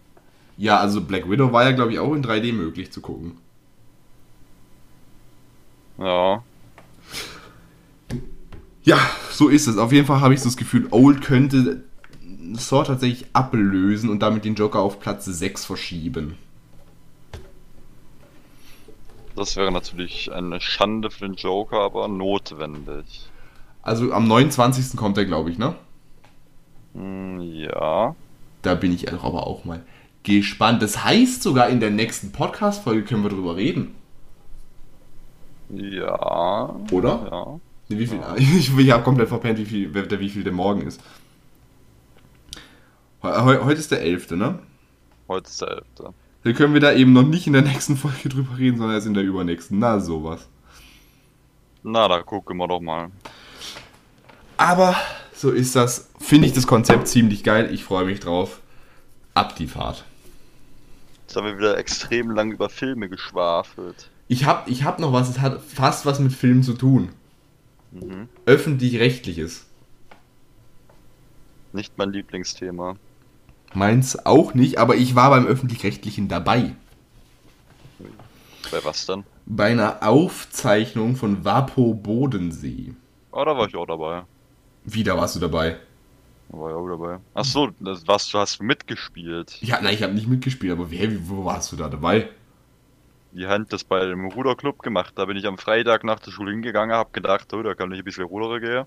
Ja, also Black Widow war ja, glaube ich, auch in 3D möglich zu gucken. Ja. Ja, so ist es. Auf jeden Fall habe ich so das Gefühl, Old könnte Saw tatsächlich ablösen und damit den Joker auf Platz 6 verschieben. Das wäre natürlich eine Schande für den Joker, aber notwendig. Also am 29. kommt er, glaube ich, ne? Hm, ja. Da bin ich aber auch mal gespannt. Das heißt, sogar in der nächsten Podcast-Folge können wir drüber reden. Ja. Oder? Ja. Wie viel, ja. Ich, ich habe komplett verpennt, wie viel, der, wie viel der morgen ist. Heute ist der 11., ne? Heute ist der 11. Dann können wir da eben noch nicht in der nächsten Folge drüber reden, sondern erst in der übernächsten. Na, sowas. Na, da gucken wir doch mal. Aber so ist das. Finde ich das Konzept ziemlich geil. Ich freue mich drauf. Ab die Fahrt. Jetzt haben wir wieder extrem lang über Filme geschwafelt. Ich habe ich hab noch was, es hat fast was mit Filmen zu tun. Mhm. Öffentlich-rechtliches. Nicht mein Lieblingsthema. Meins auch nicht, aber ich war beim Öffentlich-rechtlichen dabei. Bei was denn? Bei einer Aufzeichnung von Vapo Bodensee. Oh, da war ich auch dabei. Wieder warst du dabei. War ich auch dabei. Achso, das warst, du hast mitgespielt. Ja, nein, ich habe nicht mitgespielt, aber wer, wo warst du da dabei? Die Hand das bei dem Ruderclub gemacht. Da bin ich am Freitag nach der Schule hingegangen, hab gedacht, oh, da kann ich ein bisschen rudern gehen.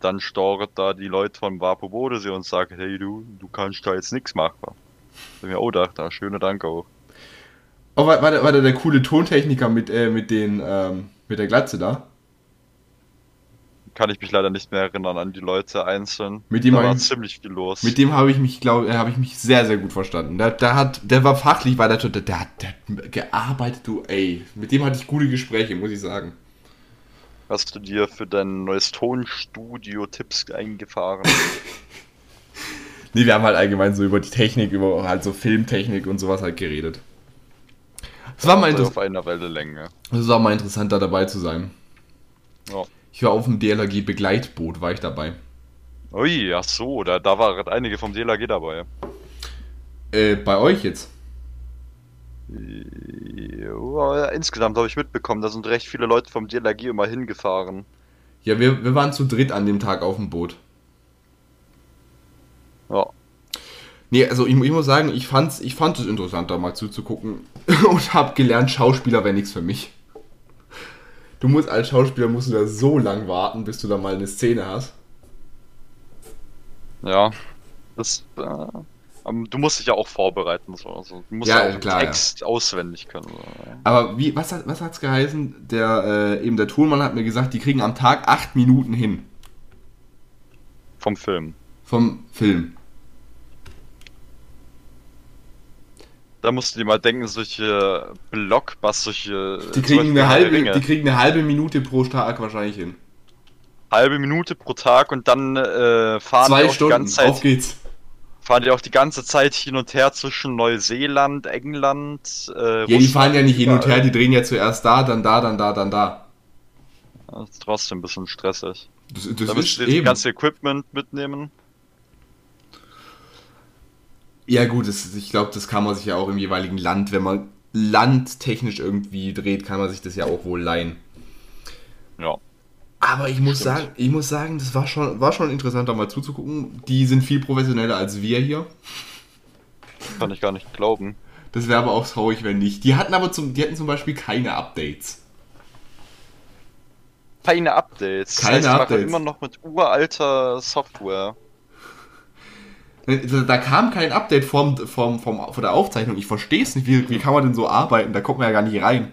Dann steuert da die Leute von Vapo Bodensee und sagen, hey du, du kannst da jetzt nichts machen. Da mir, oh, da, da, schöner Dank auch. Oh, war, war, der, war der, der coole Tontechniker mit, äh, mit den, ähm, mit der Glatze da? Kann ich mich leider nicht mehr erinnern an die Leute einzeln. Mit dem da war ich- ziemlich viel los. Mit dem habe ich mich, glaube habe ich mich sehr, sehr gut verstanden. Der, der hat, der war fachlich, war der, der, der, hat- gearbeitet, du, ey. Mit dem hatte ich gute Gespräche, muss ich sagen. Hast du dir für dein neues Tonstudio Tipps eingefahren? Nee, wir haben halt allgemein so über die Technik, über halt so Filmtechnik und sowas halt geredet. Es war mal, inter es war mal interessant, da dabei zu sein. Ja. Ich war auf dem DLRG Begleitboot, war ich dabei. Ui, ach so, da, da waren einige vom DLAG dabei. Äh, bei euch jetzt? Ja, insgesamt habe ich mitbekommen, da sind recht viele Leute vom DLAG immer hingefahren. Ja, wir, wir waren zu dritt an dem Tag auf dem Boot. Ja. Nee, also ich, ich muss sagen, ich fand's, ich fand es interessant, da mal zuzugucken und habe gelernt, Schauspieler wäre nichts für mich. Du musst als Schauspieler musst du da so lang warten, bis du da mal eine Szene hast. Ja. Das, äh, du musst dich ja auch vorbereiten. So. Also, du musst Ja, ja, auch klar, ja. Text auswendig können. So. ja. Aber wie, was, hat- was hat's geheißen? Der, äh, eben der Tonmann hat mir gesagt, die kriegen am Tag acht Minuten hin Vom Film. vom Film. Da musst du dir mal denken, solche Blockbuster, solche. Die kriegen, eine halbe, die kriegen eine halbe Minute pro Tag wahrscheinlich hin. halbe Minute pro Tag und dann äh, fahren Zwei die auch die Stunden, ganze Zeit auf geht's. fahren die auch die ganze Zeit hin und her zwischen Neuseeland, England, äh, Ja, die fahren ja nicht hin und her, die drehen ja zuerst da, dann da, dann da, dann da. Das ist trotzdem ein bisschen stressig. Das, das Da müsst ihr das ganze Equipment mitnehmen. Ja gut, das, ich glaube, das kann man sich ja auch im jeweiligen Land, wenn man landtechnisch irgendwie dreht, kann man sich das ja auch wohl leihen. Ja. Aber ich muss Stimmt. sagen, ich muss sagen, das war schon, war schon interessant, da mal zuzugucken. Die sind viel professioneller als wir hier. Kann ich gar nicht glauben. Das wäre aber auch traurig, wenn nicht. Die hatten aber zum, die hatten zum Beispiel keine Updates. Keine Updates. Keine das heißt, Updates. immer noch mit uralter Software. Da, kam kein Update vom, vom, vom, von der Aufzeichnung. Ich verstehe es nicht. Wie, wie kann man denn so arbeiten? Da kommt man ja gar nicht rein.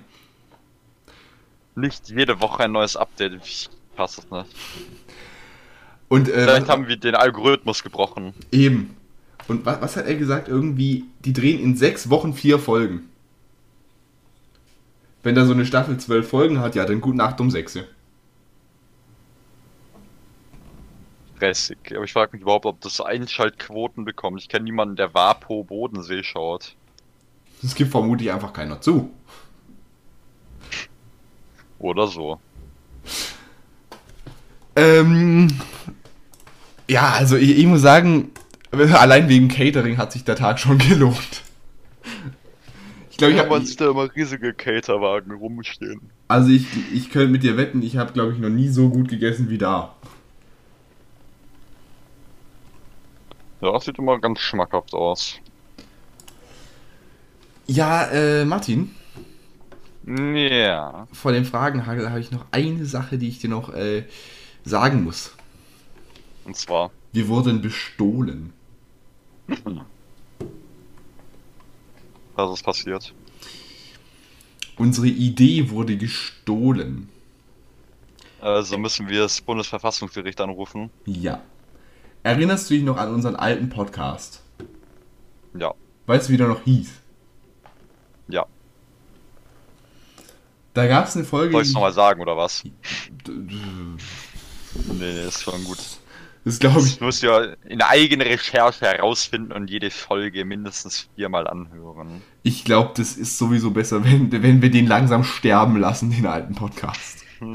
Nicht jede Woche ein neues Update. Ich passe es nicht. Und äh, Vielleicht was- haben wir den Algorithmus gebrochen. Eben. Und was, was hat er gesagt? Irgendwie, die drehen in sechs Wochen vier Folgen. Wenn da so eine Staffel zwölf Folgen hat, ja, dann gute Nacht um sechs. Stressig. Aber ich frage mich überhaupt, ob das Einschaltquoten bekommt. Ich kenne niemanden, der Vapo Bodensee schaut. Das gibt vermutlich einfach keiner zu. Oder so. Ähm, ja, also ich, ich muss sagen, allein wegen Catering hat sich der Tag schon gelohnt. Ich glaube, ich habe man sieht da immer riesige Caterwagen rumstehen. Also ich, ich könnte mit dir wetten, ich habe, glaube ich, noch nie so gut gegessen wie da. Ja, das sieht immer ganz schmackhaft aus. Ja, äh, Martin, Ja. vor dem Fragenhagel habe ich noch eine Sache, die ich dir noch äh, sagen muss. Und zwar. Wir wurden bestohlen. Was ist passiert? Unsere Idee wurde gestohlen. Also müssen wir das Bundesverfassungsgericht anrufen. Ja. Erinnerst du dich noch an unseren alten Podcast? Ja. Weißt du, wie der noch hieß? Ja. Da gab es eine Folge. Es die- nochmal sagen, oder was? Nee, nee, ist schon gut. Das glaube Das ich. müsst ihr in eigener Recherche herausfinden und jede Folge mindestens viermal anhören. Ich glaube, das ist sowieso besser, wenn, wenn wir den langsam sterben lassen, den alten Podcast.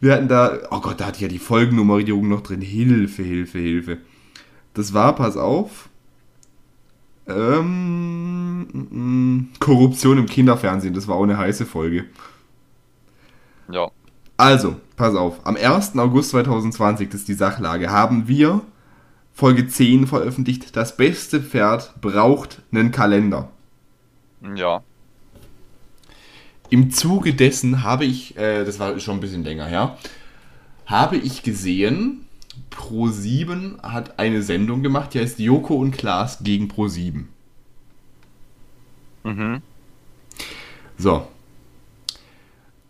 Wir hatten da, oh Gott, da hatte ich ja die Folgennummerierung noch drin. Hilfe, Hilfe, Hilfe. Das war, pass auf, ähm, mm, mm, Korruption im Kinderfernsehen. Das war auch eine heiße Folge. Ja. Also, pass auf, am 1. August 2020, das ist die Sachlage, haben wir Folge 10 veröffentlicht. Das beste Pferd braucht einen Kalender. Ja. Im Zuge dessen habe ich, äh, das war schon ein bisschen länger her, habe ich gesehen, Pro7 hat eine Sendung gemacht, die heißt Joko und Klaas gegen Pro7. Mhm. So.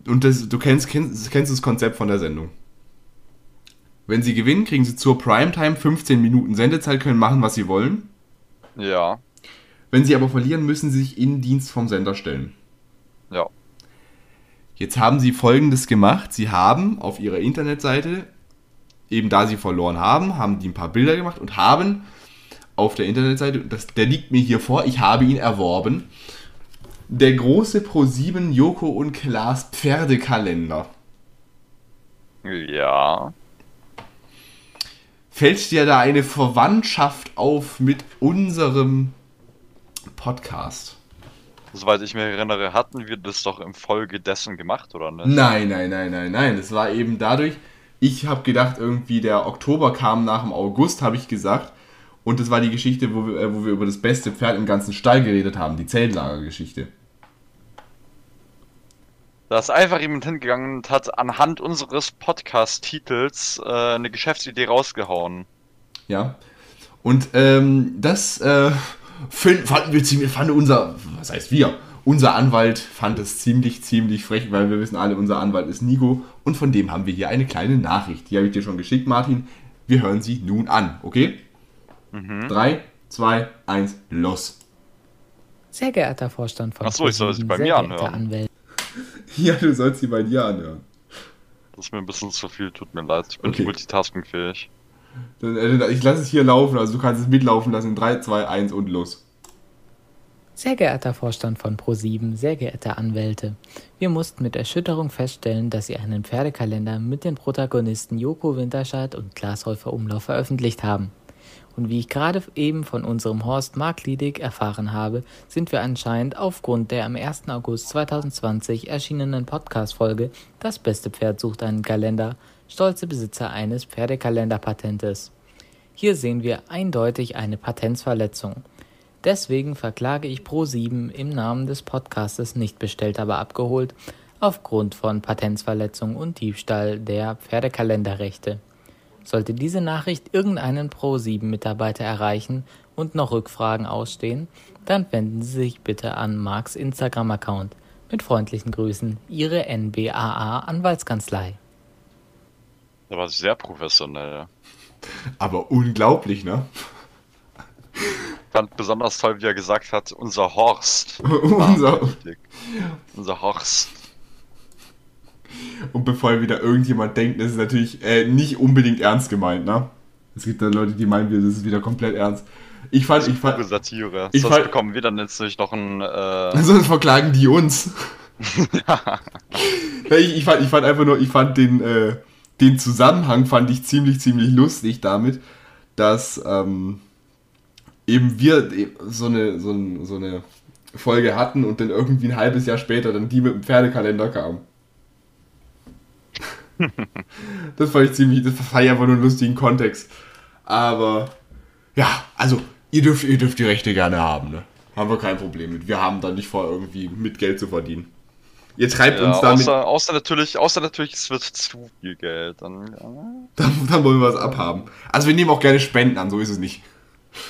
und das, du kennst, kennst, kennst das Konzept von der Sendung. Wenn sie gewinnen, kriegen sie zur Primetime 15 Minuten Sendezeit, können machen, was sie wollen. Ja. Wenn sie aber verlieren, müssen sie sich in Dienst vom Sender stellen. Jetzt haben sie folgendes gemacht. Sie haben auf ihrer Internetseite, eben da sie verloren haben, haben die ein paar Bilder gemacht und haben auf der Internetseite, das, der liegt mir hier vor, ich habe ihn erworben, der große Pro7 Joko und Klaas Pferdekalender. Ja. Fällt dir da eine Verwandtschaft auf mit unserem Podcast? Soweit ich mich erinnere, hatten wir das doch im Folge dessen gemacht, oder nicht? Nein, nein, nein, nein, nein. Das war eben dadurch, ich habe gedacht, irgendwie der Oktober kam nach dem August, habe ich gesagt. Und das war die Geschichte, wo wir, äh, wo wir über das beste Pferd im ganzen Stall geredet haben, die Zeltlagergeschichte. Da ist einfach jemand hingegangen und hat anhand unseres Podcast-Titels äh, eine Geschäftsidee rausgehauen. Ja. Und ähm, das äh, fanden wir ziemlich, fand unser, was heißt wir? Unser Anwalt fand es ziemlich, ziemlich frech, weil wir wissen alle, unser Anwalt ist Nico und von dem haben wir hier eine kleine Nachricht. Die habe ich dir schon geschickt, Martin. Wir hören sie nun an, okay? 3, 2, 1, los. Sehr geehrter Vorstand von Ach so, ich soll sie bei sehr mir anhören. Anwälte, Ja, du sollst sie bei dir anhören. Das ist mir ein bisschen zu viel, tut mir leid. Ich bin Okay. nicht multitaskingfähig. Äh, Ich lasse es hier laufen, also du kannst es mitlaufen lassen. 3, 2, 1 und los. Sehr geehrter Vorstand von Pro7, sehr geehrte Anwälte, wir mussten mit Erschütterung feststellen, dass Sie einen Pferdekalender mit den Protagonisten Joko Winterscheid und Klaas Häufer Umlauf veröffentlicht haben. Und wie ich gerade eben von unserem Horst Markliedig erfahren habe, sind wir anscheinend aufgrund der am 1. August 2020 erschienenen Podcast-Folge Das beste Pferd sucht einen Kalender stolze Besitzer eines Pferdekalenderpatentes. Hier sehen wir eindeutig eine Patentsverletzung. Deswegen verklage ich Pro7 im Namen des Podcastes nicht bestellt, aber abgeholt aufgrund von Patentsverletzung und Diebstahl der Pferdekalenderrechte. Sollte diese Nachricht irgendeinen Pro7-Mitarbeiter erreichen und noch Rückfragen ausstehen, dann wenden Sie sich bitte an Marks Instagram-Account. Mit freundlichen Grüßen, Ihre NBAA Anwaltskanzlei. War sehr professionell. Aber unglaublich, ne? Ich fand besonders toll, wie er gesagt hat, unser Horst. Unser-. Unser Horst. Und bevor wieder irgendjemand denkt, das ist natürlich äh, nicht unbedingt ernst gemeint, ne? Es gibt da Leute, die meinen, das ist wieder komplett ernst. Ich fand, ich fand, Satire. ich Sonst fand- bekommen wir dann jetzt nicht noch ein. Äh, sonst verklagen die uns. Ja, ich, ich, fand, ich fand einfach nur, ich fand den, äh, den Zusammenhang fand ich ziemlich, ziemlich lustig damit, dass ähm, eben wir so eine, so, ein, so eine Folge hatten und dann irgendwie ein halbes Jahr später dann die mit dem Pferdekalender kam. das fand ich ziemlich, das fand ich einfach nur einen lustigen Kontext. Aber ja, also ihr dürft, ihr dürft die Rechte gerne haben, ne? Haben wir kein Problem mit. Wir haben da nicht vor, irgendwie mit Geld zu verdienen. Ihr treibt ja, uns damit. außer, außer natürlich, außer natürlich, es wird zu viel Geld. Dann. Dann, dann wollen wir was abhaben. Also wir nehmen auch gerne Spenden an, so ist es nicht.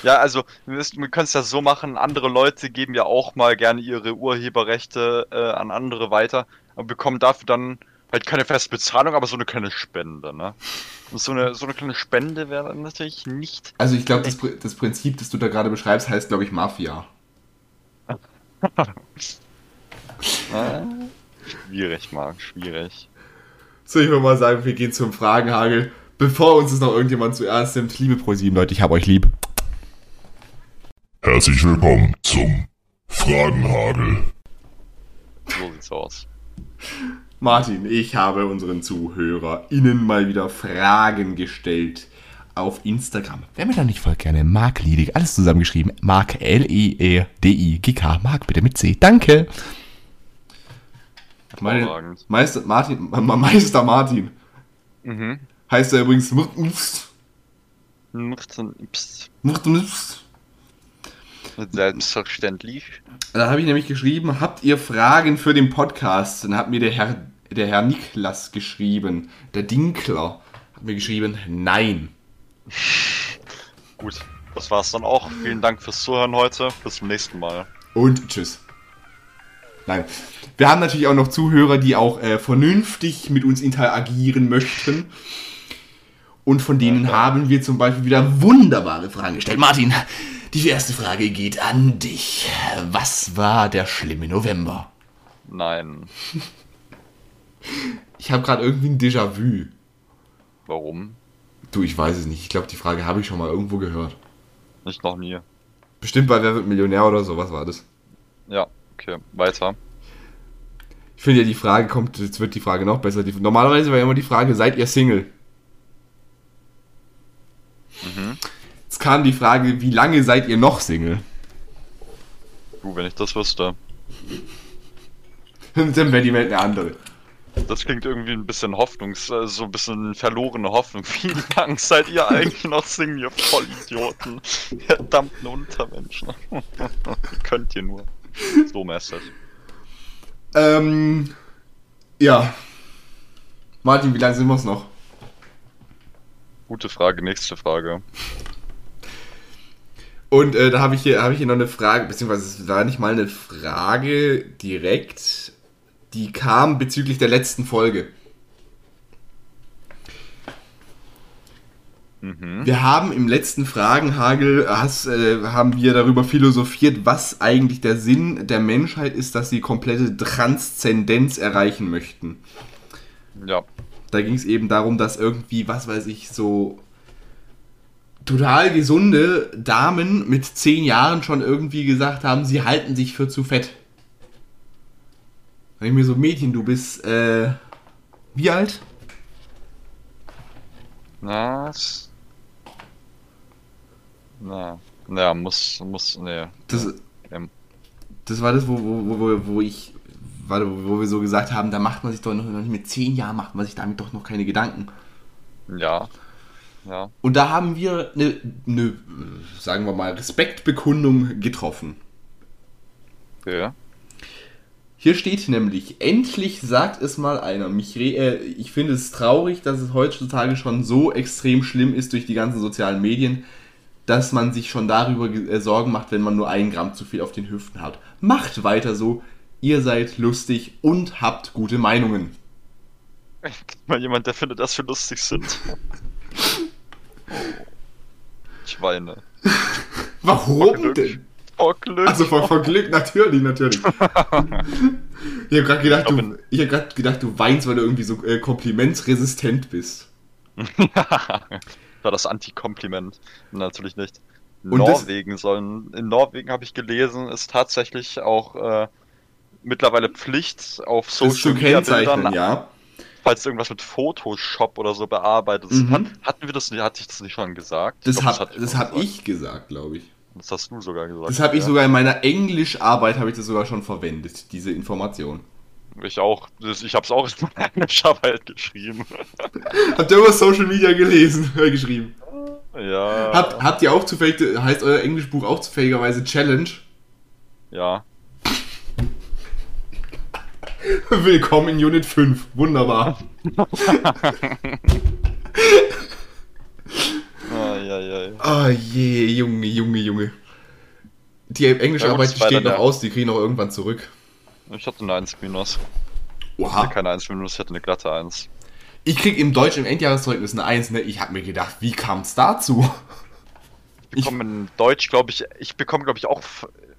Ja, also wir, wir können es ja so machen, andere Leute geben ja auch mal gerne ihre Urheberrechte äh, an andere weiter und bekommen dafür dann halt keine feste Bezahlung, aber so eine kleine Spende, ne? Und so eine, so eine kleine Spende wäre dann natürlich nicht. Also ich glaube, das, das Prinzip, das du da gerade beschreibst, heißt, glaube ich, Mafia. Schwierig, Marc, schwierig. Soll ich mir mal sagen, wir gehen zum Fragenhagel. Bevor uns das noch irgendjemand zu ernst nimmt, liebe ProSieben, Leute, ich hab euch lieb. Herzlich willkommen zum Fragenhagel. So sieht's aus. Martin, ich habe unseren ZuhörerInnen mal wieder Fragen gestellt auf Instagram. Wer mir da nicht folgt, gerne Mark Liedig, alles zusammengeschrieben. Mark L-E-E-D-I-G-K. Mark, bitte mit C. Danke. Meine. Meister Martin, Ma- Ma- Meister Martin. Mhm. Heißt er übrigens Murtens. Psst. Murtens. Selbstverständlich. Da habe ich nämlich geschrieben, habt ihr Fragen für den Podcast? Dann hat mir der Herr, der Herr Niklas geschrieben. Der Dinkler hat mir geschrieben, nein. Gut, das war's dann auch. Vielen Dank fürs Zuhören heute. Bis zum nächsten Mal. Und tschüss. Nein. Wir haben natürlich auch noch Zuhörer, die auch äh, vernünftig mit uns interagieren möchten. Und von denen haben wir zum Beispiel wieder wunderbare Fragen gestellt. Martin, die erste Frage geht an dich. Was war der schlimme November? Nein. Ich habe gerade irgendwie ein Déjà-vu. Warum? Du, ich weiß es nicht. Ich glaube, die Frage habe ich schon mal irgendwo gehört. Nicht noch nie. Bestimmt bei Wer wird Millionär oder so. Was war das? Ja, okay. Weiter. Ich finde ja, die Frage kommt, jetzt wird die Frage noch besser. Die, normalerweise war ja immer die Frage, seid ihr Single? Mhm. Jetzt kam die Frage, wie lange seid ihr noch Single? Du, wenn ich das wüsste. Dann wäre die Welt eine andere. Das klingt irgendwie ein bisschen hoffnungs... äh, so ein bisschen verlorene Hoffnung. Wie lang seid ihr eigentlich noch Single, ihr Vollidioten? Verdammten Untermenschen. Könnt ihr nur? So mäßig. Ähm, ja. Martin, wie lange sind wir es noch? Gute Frage, nächste Frage. Und äh, da habe ich, hier, hab ich hier noch eine Frage, beziehungsweise es war nicht mal eine Frage direkt, die kam bezüglich der letzten Folge. Mhm. Wir haben im letzten Fragenhagel hast, äh, haben wir darüber philosophiert, was eigentlich der Sinn der Menschheit ist, dass sie komplette Transzendenz erreichen möchten. Ja. Da ging es eben darum, dass irgendwie, was weiß ich, so total gesunde Damen mit zehn Jahren schon irgendwie gesagt haben, sie halten sich für zu fett. Wenn ich mir so, Mädchen, du bist, äh, wie alt? Was? Na, na, muss, muss, ne. Das, Ähm. das war das, wo, wo, wo, wo ich, warte, wo, wo wir so gesagt haben, da macht man sich doch noch, mit zehn Jahren, macht man sich damit doch noch keine Gedanken. Ja. Ja. Und da haben wir eine, eine sagen wir mal, Respektbekundung getroffen. Okay. Hier steht nämlich, endlich sagt es mal einer. Mich re äh, ich finde es traurig, dass es heutzutage schon so extrem schlimm ist durch die ganzen sozialen Medien, dass man sich schon darüber äh, Sorgen macht, wenn man nur ein Gramm zu viel auf den Hüften hat. Macht weiter so, ihr seid lustig und habt gute Meinungen. Mal jemand, der findet, dass wir lustig sind. Ich weine. Warum Glück. denn? Oh, Glück. Also vor, vor Glück, natürlich, natürlich. ich habe gerade gedacht, Ich du, ich hab grad gedacht, du weinst, weil du irgendwie so äh, komplimentsresistent bist. war das Anti-Kompliment. Natürlich nicht. Und das- Norwegen sollen. In Norwegen habe ich gelesen, ist tatsächlich auch äh, mittlerweile Pflicht auf Das Social Media Bildern, ja. falls irgendwas mit Photoshop oder so bearbeitet ist. Mhm. Hat, hatten wir das nicht, hatte ich das nicht schon gesagt? Das, glaub, hatte das schon hab gesagt. ich gesagt, glaube ich. Das hast du sogar gesagt. Das habe ich ja. sogar in meiner Englischarbeit habe ich das sogar schon verwendet, diese Information. Ich auch. Ich habe es auch in meiner Englischarbeit geschrieben. Habt ihr über Social Media gelesen, äh, geschrieben? ja. Habt, habt ihr auch zufällig, heißt euer Englischbuch auch zufälligerweise Challenge? Ja. Willkommen in Unit 5. Wunderbar. Ah, ja, ja, ja. Oh je, Junge, Junge, Junge. Die Englischarbeit Ja, gut, die steht noch aus, die kriegen noch irgendwann zurück. Ich hatte eine 1 minus. Oha. Keine 1 minus, ich hatte eine glatte 1. Ich krieg im Deutsch im Endjahreszeugnis eine 1, ne? Ich hab mir gedacht, wie kam es dazu? Ich bekomme in Deutsch, glaube ich, ich bekomme, glaube ich, auch.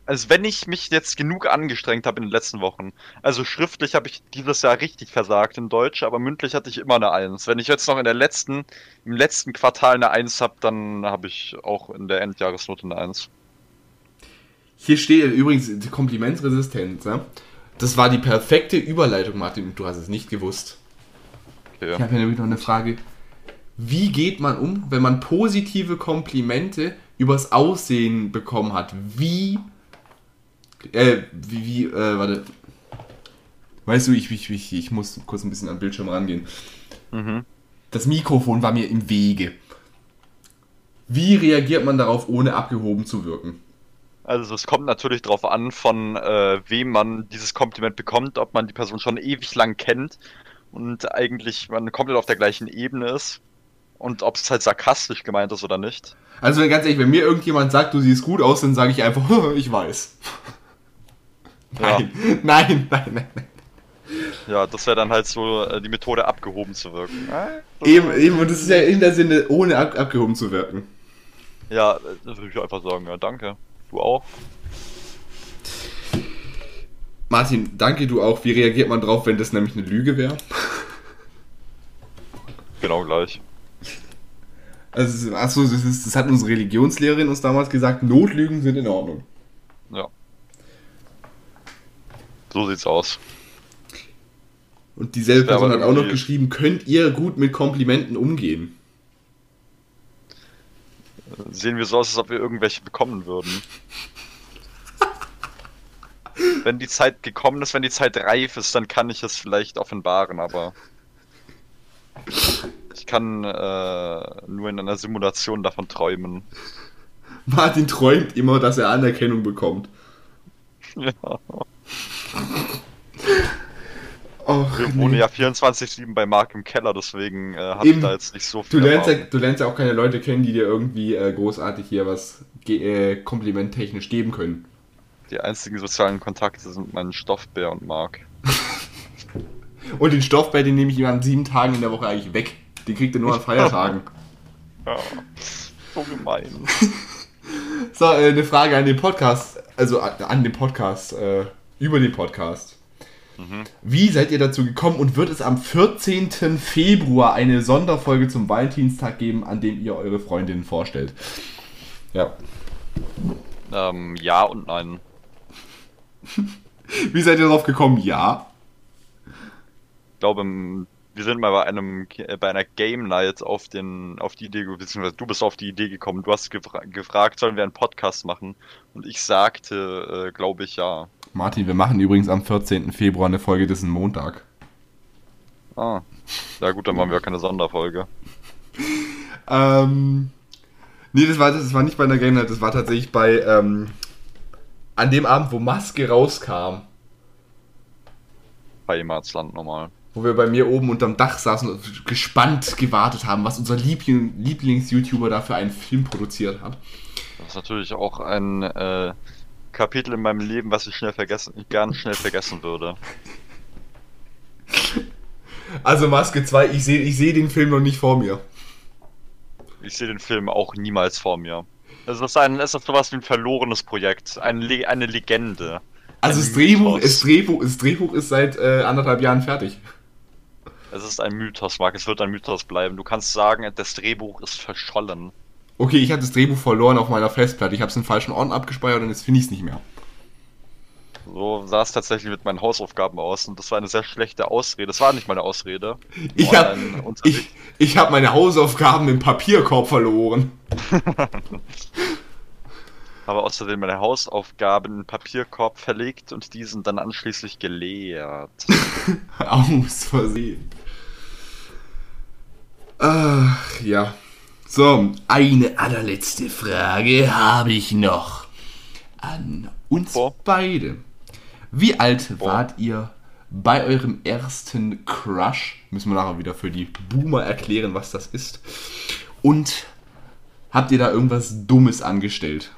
Also, wenn ich mich jetzt genug angestrengt habe in den letzten Wochen. Also, schriftlich habe ich dieses Jahr richtig versagt in Deutsch, aber mündlich hatte ich immer eine 1. Wenn ich jetzt noch in der letzten, im letzten Quartal eine 1 habe, dann habe ich auch in der Endjahresnote eine 1. Hier steht übrigens die Komplimentsresistenz, ne? Das war die perfekte Überleitung, Martin, und du hast es nicht gewusst. Okay. Ich habe hier nämlich noch eine Frage. Wie geht man um, wenn man positive Komplimente übers Aussehen bekommen hat? Wie. Äh, wie, wie, äh, warte. Weißt du, ich, ich, ich, ich muss kurz ein bisschen am Bildschirm rangehen. Mhm. Das Mikrofon war mir im Wege. Wie reagiert man darauf, ohne abgehoben zu wirken? Also es kommt natürlich darauf an, von äh, wem man dieses Kompliment bekommt, ob man die Person schon ewig lang kennt und eigentlich man komplett auf der gleichen Ebene ist und ob es halt sarkastisch gemeint ist oder nicht. Also ganz ehrlich, wenn mir irgendjemand sagt, du siehst gut aus, dann sage ich einfach, ich weiß. Ja. Nein, nein, nein, nein. nein. Ja, das wäre dann halt so äh, die Methode, abgehoben zu wirken. Eben, eben, und das ist ja in der Sinne, ohne ab abgehoben zu wirken. Ja, das würde ich einfach sagen, ja, danke. Du auch? Martin, danke du auch. Wie reagiert man drauf, wenn das nämlich eine Lüge wäre? Genau gleich. Also, achso, das, ist, das hat unsere Religionslehrerin uns damals gesagt, Notlügen sind in Ordnung. Ja. So sieht's aus. Und dieselbe Person hat auch noch geschrieben, könnt ihr gut mit Komplimenten umgehen? Sehen wir so aus, als ob wir irgendwelche bekommen würden. wenn die Zeit gekommen ist, wenn die Zeit reif ist, dann kann ich es vielleicht offenbaren, aber ich kann äh, nur in einer Simulation davon träumen. Martin träumt immer, dass er Anerkennung bekommt. Ja. Och, Wir wohnen ja 24-7 bei Mark im Keller, deswegen äh, habe ich da jetzt nicht so Du viel. lernst, ja, du lernst ja auch keine Leute kennen, die dir irgendwie äh, großartig hier was ge- äh, komplimenttechnisch geben können. Die einzigen sozialen Kontakte sind mein Stoffbär und Mark. Und den Stoffbär, den nehme ich ihm an sieben Tagen in der Woche eigentlich weg. Den kriegt er nur an Feiertagen. Ja, so gemein. So, äh, eine Frage an den Podcast, also an, an den Podcast, äh, über den Podcast. Wie seid ihr dazu gekommen und wird es am 14. Februar eine Sonderfolge zum Valentinstag geben, an dem ihr eure Freundinnen vorstellt? Ja. Ähm, ja und nein. Wie seid ihr darauf gekommen? Ja. Ich glaube, wir sind mal bei einem äh, bei einer Game Night auf den auf die Idee, beziehungsweise du bist auf die Idee gekommen. Du hast gefra gefragt, sollen wir einen Podcast machen? Und ich sagte, äh, glaube ich, ja. Martin, wir machen übrigens am 14. Februar eine Folge, das ist ein Montag. Ah, ja gut, dann machen wir keine Sonderfolge. Ähm, nee, das war, das war nicht bei einer Game Night, das war tatsächlich bei, ähm, an dem Abend, wo Maske rauskam, Bei Imatsland nochmal. Wo wir bei mir oben unterm Dach saßen und gespannt gewartet haben, was unser Liebling- Lieblings-YouTuber da für einen Film produziert hat. Das ist natürlich auch ein äh, Kapitel in meinem Leben, was ich schnell vergessen, gern schnell vergessen würde. Also Maske 2, ich sehe ich seh den Film noch nicht vor mir. Ich sehe den Film auch niemals vor mir. Es ist ein, es ist sowas wie ein verlorenes Projekt, eine, eine Legende. Also das Drehbuch, das, Drehbuch, das Drehbuch ist seit äh, anderthalb Jahren fertig. Es ist ein Mythos, Marc. Es wird ein Mythos bleiben. Du kannst sagen, das Drehbuch ist verschollen. Okay, ich habe das Drehbuch verloren auf meiner Festplatte. Ich habe es im falschen Ort abgespeichert und jetzt finde ich es nicht mehr. So sah es tatsächlich mit meinen Hausaufgaben aus und das war eine sehr schlechte Ausrede. Das war nicht meine Ausrede. Ich habe ich, ich hab meine Hausaufgaben im Papierkorb verloren. habe außerdem meine Hausaufgaben in den Papierkorb verlegt und diesen dann anschließend geleert. Aus Versehen. Ach, ja. So, eine allerletzte Frage habe ich noch. An uns Boah. beide. Wie alt Boah. wart ihr bei eurem ersten Crush? Müssen wir nachher wieder für die Boomer erklären, was das ist. Und habt ihr da irgendwas Dummes angestellt?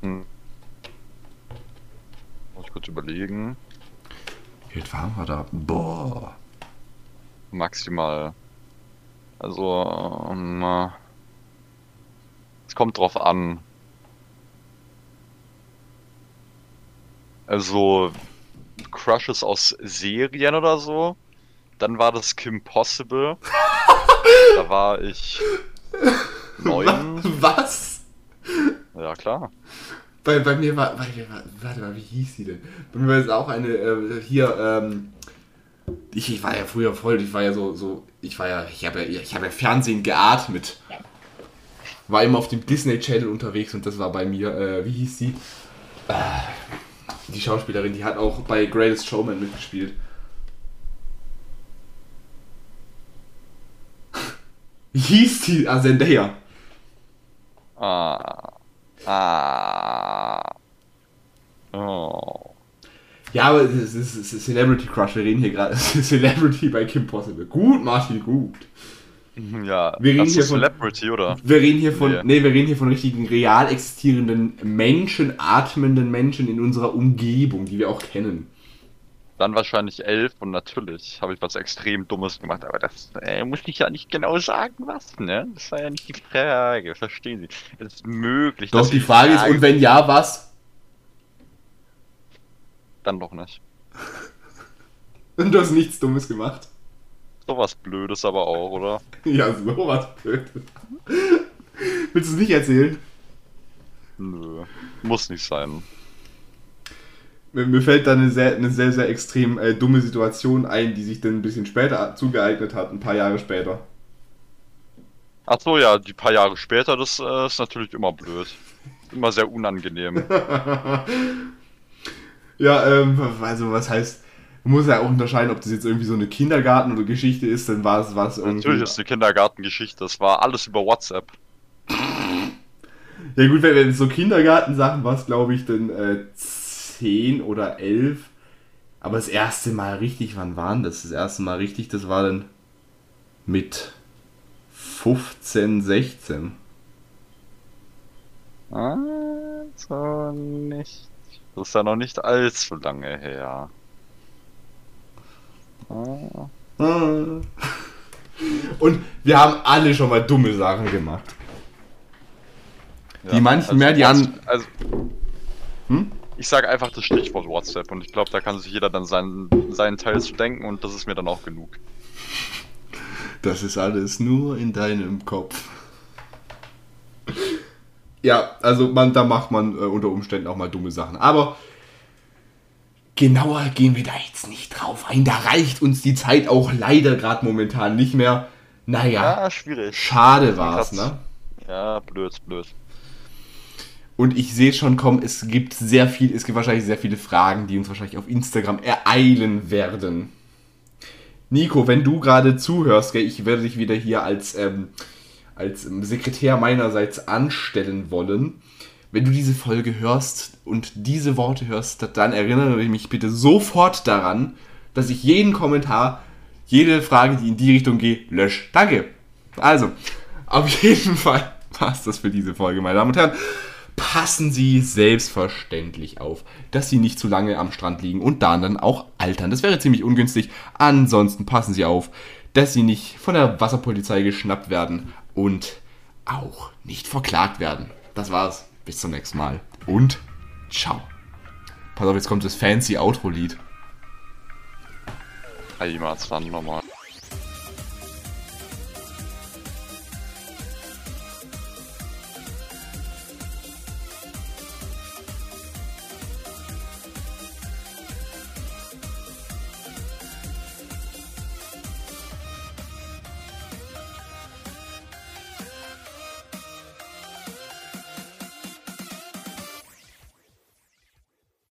Muss ich kurz überlegen. Wie alt waren wir da? Boah. Maximal. Also, ähm, es kommt drauf an. Also, Crushes aus Serien oder so. Dann war das Kim Possible. da war ich neun. Was? Ja, klar. Bei, bei mir war, bei mir war, warte mal, wie hieß sie denn? Bei mir war es auch eine, äh, hier, ähm, ich, ich war ja früher voll, ich war ja so, so, ich war ja, ich habe ja, ich habe ja Fernsehen geatmet. War immer auf dem Disney Channel unterwegs und das war bei mir, äh, wie hieß sie? Äh, die Schauspielerin, die hat auch bei Greatest Showman mitgespielt. Wie hieß die? Ah, Zendaya. Ah. Ah. Oh. Ja, aber es ist, es ist Celebrity Crush, wir reden hier gerade. Celebrity bei Kim Possible. Gut, Martin, gut. Ja, Wir reden hier von- Celebrity, oder? Wir reden hier von, Nee. nee, wir reden hier von richtigen real existierenden Menschen, atmenden Menschen in unserer Umgebung, die wir auch kennen. Dann wahrscheinlich elf und natürlich habe ich was extrem Dummes gemacht, aber das äh, muss ich ja nicht genau sagen, was, ne? Das war ja nicht die Frage, verstehen Sie? Es ist möglich, Doch, dass die ich Frage ist, und wenn ja, was? Dann doch nicht. Du hast nichts Dummes gemacht. Sowas Blödes aber auch, oder? Ja, sowas blöd. Willst du es nicht erzählen? Nö, muss nicht sein. Mir, mir fällt da eine sehr, eine sehr, sehr extrem äh, dumme Situation ein, die sich dann ein bisschen später zugeeignet hat, ein paar Jahre später. Ach so, ja, die paar Jahre später, das äh, ist natürlich immer blöd. Immer sehr unangenehm. Ja, ähm, also was heißt, man muss ja auch unterscheiden, ob das jetzt irgendwie so eine Kindergarten- oder Geschichte ist, dann war es was irgendwie. Natürlich ist eine Kindergartengeschichte, das war alles über WhatsApp. Ja gut, wenn, es so Kindergartensachen war, glaube ich, dann äh, 10 oder 11. Aber das erste Mal richtig, wann waren das? Das erste Mal richtig, das war dann mit 15, 16. Also nicht. Das ist ja noch nicht allzu lange her. Und wir haben alle schon mal dumme Sachen gemacht. Die manchen mehr, die an- Also, Hm? ich sage einfach das Stichwort WhatsApp und ich glaube, da kann sich jeder dann seinen, seinen Teil zu denken und das ist mir dann auch genug. Das ist alles nur in deinem Kopf. Ja, also man, da macht man äh, unter Umständen auch mal dumme Sachen. Aber genauer gehen wir da jetzt nicht drauf ein. Da reicht uns die Zeit auch leider gerade momentan nicht mehr. Naja, schwierig. schade war's, Krass. ne? Ja, blöd, blöd. Und ich sehe schon kommen, es gibt sehr viel, es gibt wahrscheinlich sehr viele Fragen, die uns wahrscheinlich auf Instagram ereilen werden. Nico, wenn du gerade zuhörst, gell, ich werde dich wieder hier als, ähm, als ähm, Sekretär meinerseits anstellen wollen. Wenn du diese Folge hörst und diese Worte hörst, dann erinnere mich bitte sofort daran, dass ich jeden Kommentar, jede Frage, die in die Richtung geht, lösche. Danke. Also, auf jeden Fall passt das für diese Folge, meine Damen und Herren. Passen Sie selbstverständlich auf, dass Sie nicht zu lange am Strand liegen und da dann auch altern. Das wäre ziemlich ungünstig. Ansonsten passen Sie auf, dass Sie nicht von der Wasserpolizei geschnappt werden und auch nicht verklagt werden. Das war's. Bis zum nächsten Mal. Und ciao. Pass auf, jetzt kommt das fancy Outro-Lied. Einmal dann nochmal.